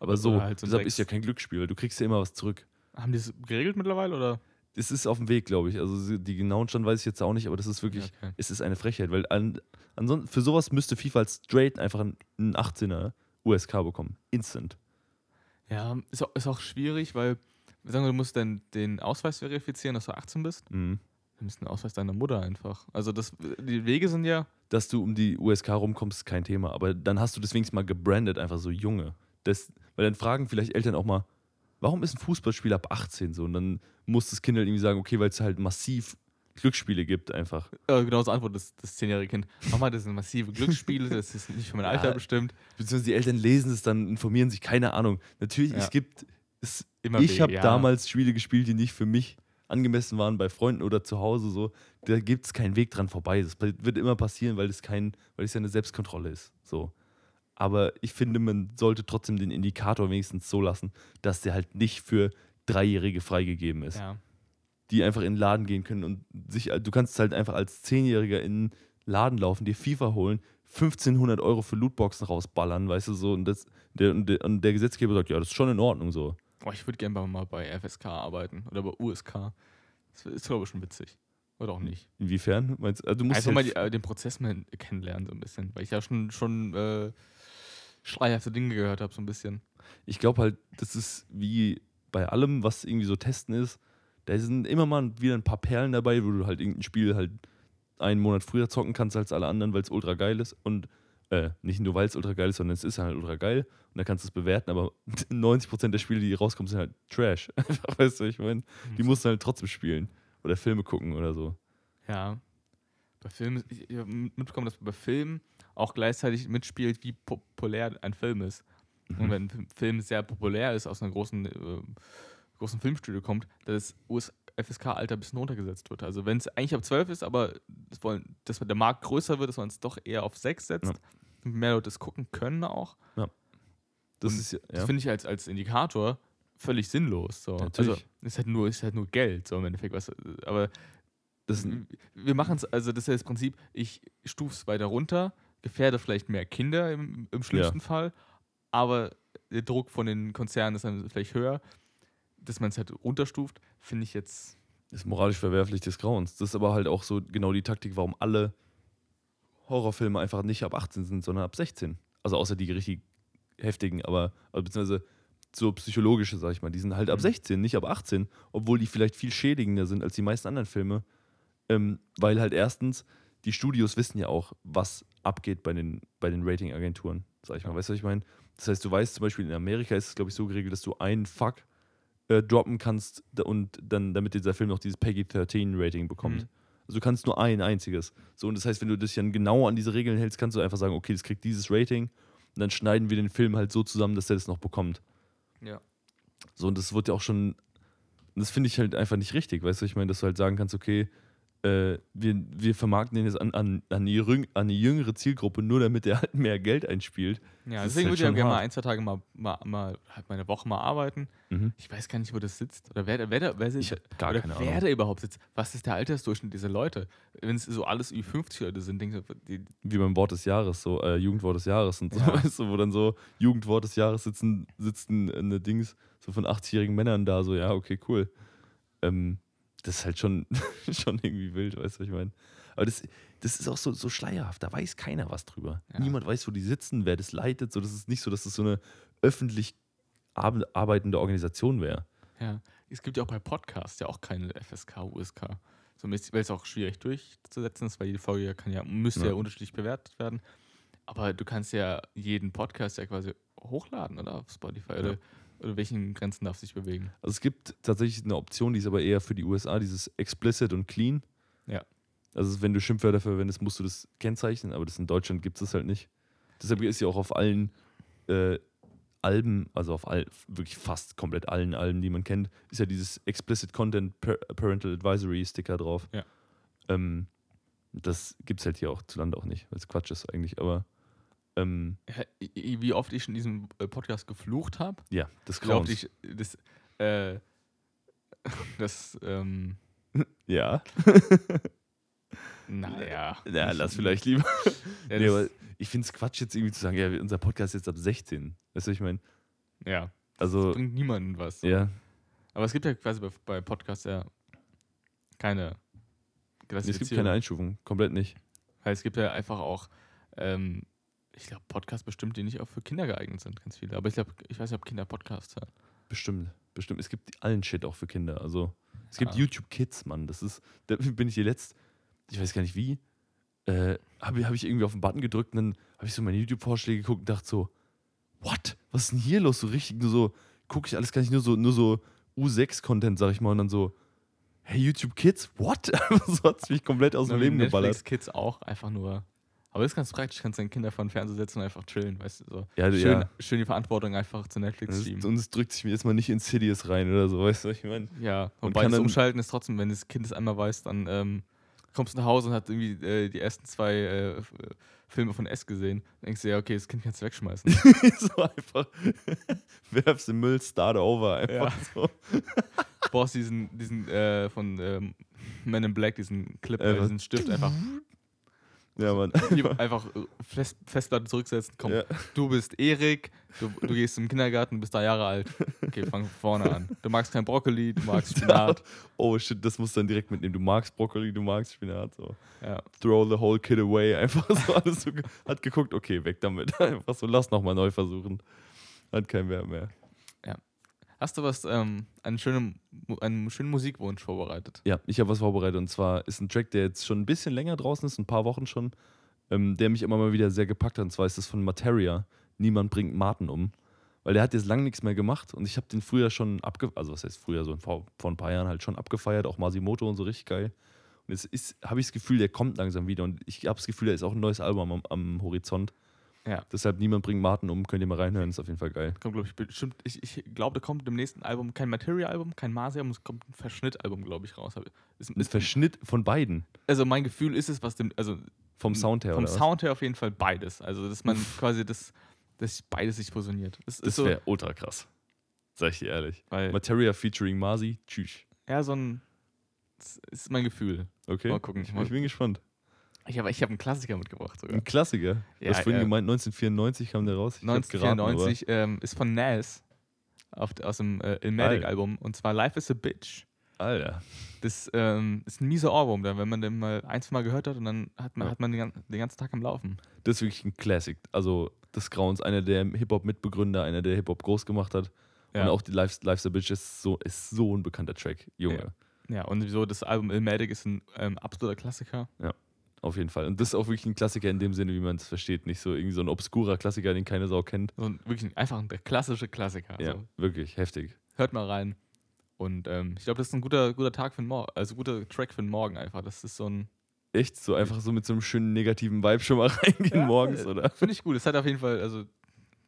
Aber so, halt so deshalb ist ja kein Glücksspiel, weil du kriegst ja immer was zurück. Haben die es geregelt mittlerweile oder? Es ist auf dem Weg, glaube ich. Also die genauen Stand weiß ich jetzt auch nicht, aber das ist wirklich, okay. es ist eine Frechheit, weil an, ansonsten für sowas müsste FIFA als straight einfach einen einen 18er USK bekommen. Instant. Ja, ist auch, ist auch schwierig, weil, sagen wir, du musst dann den Ausweis verifizieren, dass du 18 bist. Mhm. Dann ist ein Ausweis deiner Mutter einfach. Also das, die Wege sind ja, Dass du um die USK rumkommst, ist kein Thema. Aber dann hast du das wenigstens mal gebrandet, einfach so Junge. Das, weil dann fragen vielleicht Eltern auch mal, warum ist ein Fußballspiel ab 18 so? Und dann muss das Kind halt irgendwie sagen, okay, weil es halt massiv Glücksspiele gibt einfach. äh, genauso antwortet das, das zehnjährige Kind. Mama, das sind massive Glücksspiele, das ist nicht für mein Alter Ja. bestimmt. Beziehungsweise die Eltern lesen es dann, informieren sich, keine Ahnung. Natürlich, Ja. es gibt, es, Immer ich habe ja. damals Spiele gespielt, die nicht für mich angemessen waren, bei Freunden oder zu Hause so. Da gibt es keinen Weg dran vorbei. Das wird immer passieren, weil es kein, weil es ja eine Selbstkontrolle ist. So. Aber ich finde, man sollte trotzdem den Indikator wenigstens so lassen, dass der halt nicht für Dreijährige freigegeben ist. Ja. Die einfach in den Laden gehen können und sich, du kannst halt einfach als Zehnjähriger in den Laden laufen, dir FIFA holen, 1500 Euro für Lootboxen rausballern, weißt du so. Und, das, der, und, der, und der Gesetzgeber sagt, ja, das ist schon in Ordnung so. Oh, ich würde gerne mal bei FSK arbeiten oder bei USK. Das ist, glaube ich, schon witzig. Oder auch nicht. Inwiefern? Meinst, also du musst Einfach mal halt, die, äh, den Prozess mal kennenlernen, so ein bisschen. Weil ich ja schon, schon äh, schleierhafte Dinge gehört habe, so ein bisschen. ich glaube halt, das ist wie bei allem, was irgendwie so testen ist, da sind immer mal wieder ein paar Perlen dabei, wo du halt irgendein Spiel halt einen Monat früher zocken kannst als alle anderen, weil es ultra geil ist und äh, nicht nur weil es ultra geil ist, sondern es ist halt ultra geil und dann kannst du es bewerten, aber 90% der Spiele, die rauskommen, sind halt Trash. Weißt du, ich meine, die musst du halt trotzdem spielen oder Filme gucken oder so. Ja. Bei Filmen, ich, ich habe mitbekommen, dass bei Filmen auch gleichzeitig mitspielt, wie populär ein Film ist. Mhm. Und wenn ein Film sehr populär ist, aus einer großen, äh, großen Filmstudio kommt, dass das US-FSK-Alter ein bisschen runtergesetzt wird. Also wenn es eigentlich ab 12 ist, aber das wollen, dass der Markt größer wird, dass man es doch eher auf 6 setzt, Ja. und mehr Leute es gucken können auch. Das ist ja, Das ja. finde ich als, als Indikator völlig sinnlos. So. Natürlich. Also ist halt nur, ist halt nur Geld, so im Endeffekt. Was, aber Das, wir machen es, also das ist ja das Prinzip, ich stufe es weiter runter, gefährde vielleicht mehr Kinder im, im schlimmsten Fall, aber der Druck von den Konzernen ist dann vielleicht höher, dass man es halt runterstuft, finde ich jetzt. ist moralisch verwerflich des Grauens. Das ist aber halt auch so genau die Taktik, warum alle Horrorfilme einfach nicht ab 18 sind, sondern ab 16. Also außer die richtig heftigen, aber also beziehungsweise so psychologische, sag ich mal, die sind halt ab Mhm. 16, nicht ab 18, obwohl die vielleicht viel schädigender sind als die meisten anderen Filme. Ähm, weil halt erstens, die Studios wissen ja auch, was abgeht bei den, bei den Ratingagenturen, sag ich mal. Weißt du, was ich meine? Das heißt, du weißt zum Beispiel, in Amerika ist es, glaube ich, so geregelt, dass du einen Fuck äh, droppen kannst und dann, damit dieser Film noch dieses Peggy 13 Rating bekommt. Mhm. Also du kannst nur ein einziges. So, und das heißt, wenn du dich dann genau an diese Regeln hältst, kannst du einfach sagen, okay, das kriegt dieses Rating und dann schneiden wir den Film halt so zusammen, dass der das noch bekommt. Ja. So, und das wird ja auch schon, das finde ich halt einfach nicht richtig, weißt du, ich meine, dass du halt sagen kannst, okay, äh, wir, wir vermarkten den jetzt an, an, an, die jüng, an die jüngere Zielgruppe, nur damit der halt mehr Geld einspielt. Ja, Das deswegen halt würde ich ja gerne mal ein, zwei Tage mal, mal, mal halt meine Woche mal arbeiten. Mhm. Ich weiß gar nicht, wo das sitzt. Oder wer, wer, wer, wer. Ich gar oder keine wer Ahnung. da überhaupt sitzt. Was ist der Altersdurchschnitt dieser Leute? Wenn es so alles über 50 Leute sind, denke ich, die, Wie beim Wort des Jahres, so äh, Jugendwort des Jahres und so, Ja. weißt du, wo dann so Jugendwort des Jahres sitzen, sitzen eine Dings so von 80-jährigen Männern da, so, ja, okay, cool. Ähm, das ist halt schon, schon irgendwie wild, weißt du, was ich meine? Aber das, das ist auch so, so schleierhaft, da weiß keiner was drüber. Ja. Niemand weiß, wo die sitzen, wer das leitet. So, das ist nicht so, dass das so eine öffentlich ar- arbeitende Organisation wäre. Ja, es gibt ja auch bei Podcasts ja auch keine FSK, USK. So weil es auch schwierig durchzusetzen ist, weil jede Folge ja kann ja, müsste ja. Ja. unterschiedlich bewertet werden. Aber du kannst ja jeden Podcast ja quasi hochladen, oder? Auf Spotify. Ja. Oder, oder welchen Grenzen darf sich bewegen? Also es gibt tatsächlich eine Option, die ist aber eher für die USA, dieses explicit und clean. Ja. Also wenn du Schimpfwörter verwendest, musst du das kennzeichnen, aber das in Deutschland gibt es halt nicht. Deshalb ist ja auch auf allen äh, Alben, also auf all, wirklich fast komplett allen Alben, die man kennt, ist ja dieses Explicit Content Parental Advisory Sticker drauf. Ja. Ähm, das gibt es halt hier auch zu Land auch nicht, weil es Quatsch ist eigentlich, aber Ähm, Wie oft ich in diesem äh, Podcast geflucht habe. ja, das Grauens. ich das, äh, das, ähm, Ja. naja. Ja, lass vielleicht lieber. Ja, nee, das, aber ich finde es Quatsch, jetzt irgendwie zu sagen, ja, unser Podcast ist jetzt ab 16. Weißt du, was ich meine? ja, Also, bringt niemandem was. ja, Aber es gibt ja quasi bei, bei Podcasts ja keine es gibt Klassifizierung. keine Einstufung, komplett nicht. Weil es gibt ja einfach auch, ähm, ich glaube, Podcasts bestimmt, die nicht auch für Kinder geeignet sind, ganz viele. Aber ich glaube, ich weiß nicht, ob Kinder Podcasts hören. Bestimmt, bestimmt. Es gibt allen Shit auch für Kinder. Also, es gibt Ja. YouTube Kids, Mann. Das ist, da bin ich hier letzt, ich weiß gar nicht wie, äh, habe hab ich irgendwie auf den Button gedrückt und dann habe ich so meine YouTube-Vorschläge geguckt und dachte so, what? Was ist denn hier los? So richtig, nur so, gucke ich alles gar nicht, nur so, nur so U6-Content, sag ich mal, und dann so, hey, YouTube Kids, what? so hat es mich komplett aus dem Leben Netflix geballert. Kids auch, einfach nur. Aber das ist ganz praktisch, kannst deine Kinder vor den Fernseher setzen und einfach chillen, weißt du, so. Ja, schön, ja. schön die Verantwortung einfach zu Netflix schieben. und es drückt sich mir jetzt mal nicht in Sidious rein oder so, weißt du, was ich meine? Ja, Und wobei das Umschalten ist trotzdem, wenn das Kind es einmal weiß, dann ähm, kommst du nach Hause und hat irgendwie äh, die ersten zwei äh, äh, Filme von S gesehen. Dann denkst du, ja, okay, das Kind kannst du wegschmeißen. so einfach, werfst den Müll, start over, einfach Ja. so. Brauchst diesen, diesen äh, von ähm, Men in Black, diesen Clip, äh, diesen Stift einfach, Ja, Mann. einfach äh, Fest, Festplatte zurücksetzen. Komm, Ja. du bist Erik, du, du gehst zum Kindergarten, du bist drei Jahre alt. Okay, fang von vorne an. Du magst kein Brokkoli, du magst Spinat. Oh shit, das musst du dann direkt mitnehmen. Du magst Brokkoli, du magst Spinat. So. Ja. Throw the whole kid away. Einfach so alles so. Hat geguckt, okay, weg damit. Einfach so, lass nochmal neu versuchen. Hat keinen Wert mehr. Hast du was, ähm, einen, schönen, einen schönen Musikwunsch vorbereitet? Ja, ich habe was vorbereitet und zwar ist ein Track, der jetzt schon ein bisschen länger draußen ist, ein paar Wochen schon, ähm, der mich immer mal wieder sehr gepackt hat. Und zwar ist das von Materia. Niemand bringt Martin um. Weil der hat jetzt lange nichts mehr gemacht und ich habe den früher schon abgefeiert, also was heißt früher, so vor, vor ein paar Jahren halt schon abgefeiert, auch Masimoto und so richtig geil. Und jetzt habe ich das Gefühl, der kommt langsam wieder und ich habe das Gefühl, da ist auch ein neues Album am, am Horizont. Ja. Deshalb Niemand bringt Martin um, könnt ihr mal reinhören, ist auf jeden Fall geil. Kommt, glaube ich, bestimmt. Ich, ich glaube, da kommt im nächsten Album kein Material-Album, kein Masi-Album, es kommt ein Verschnitt-Album, glaube ich, raus. Ist, Ein ist, Verschnitt von beiden, also mein Gefühl ist es, was dem, also vom Sound her, vom? Sound her auf jeden Fall beides. Also dass man quasi das, dass beides sich fusioniert. Das, ist Das so, wäre ultra krass. Sag ich dir ehrlich. Materia featuring Masi, tschüss. ja, so ein, das ist mein Gefühl. Okay. Mal gucken. Ich, ich bin gespannt. Ich habe ich hab einen Klassiker mitgebracht sogar. Ein Klassiker. Du Ja, hast vorhin äh, gemeint, 1994 kam der raus. Ich hab's geraten, 1994 ähm, ist von Nas auf, aus dem äh, Illmatic-Album und zwar Life is a Bitch. Alter. Das ähm, ist ein mieser Ohrwurm, wenn man den mal ein, zwei Mal gehört hat und dann hat man, Ja. hat man den, den ganzen Tag am Laufen. Das ist wirklich ein Classic. Also des Grauens. Einer der Hip-Hop-Mitbegründer, einer der Hip-Hop groß gemacht hat. Ja. Und auch die Life's, Life's a Bitch ist so, ist so ein bekannter Track. Junge. Ja, und so das Album Illmatic ist ein ähm, absoluter Klassiker. Auf jeden Fall. Und das ist auch wirklich ein Klassiker in dem Sinne, wie man es versteht. Nicht so irgendwie so ein obskurer Klassiker, den keine Sau kennt. So ein, wirklich ein, einfach ein, der klassische Klassiker. Ja, Also, wirklich heftig. hört mal rein. Und ähm, ich glaube, das ist ein guter, guter Tag für den Morgen, also guter Track für den Morgen einfach. Das ist so ein. Echt so einfach so mit so einem schönen negativen Vibe schon mal reingehen morgens, äh, oder? Finde ich gut. Es hat auf jeden Fall, also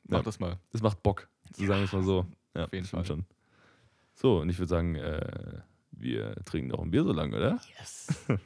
mach Ja. das mal. Das macht Bock, so sagen wir es mal so. Ja, auf jeden Fall. schon. So, und ich würde sagen, äh, wir trinken noch ein Bier so lange, oder? Yes.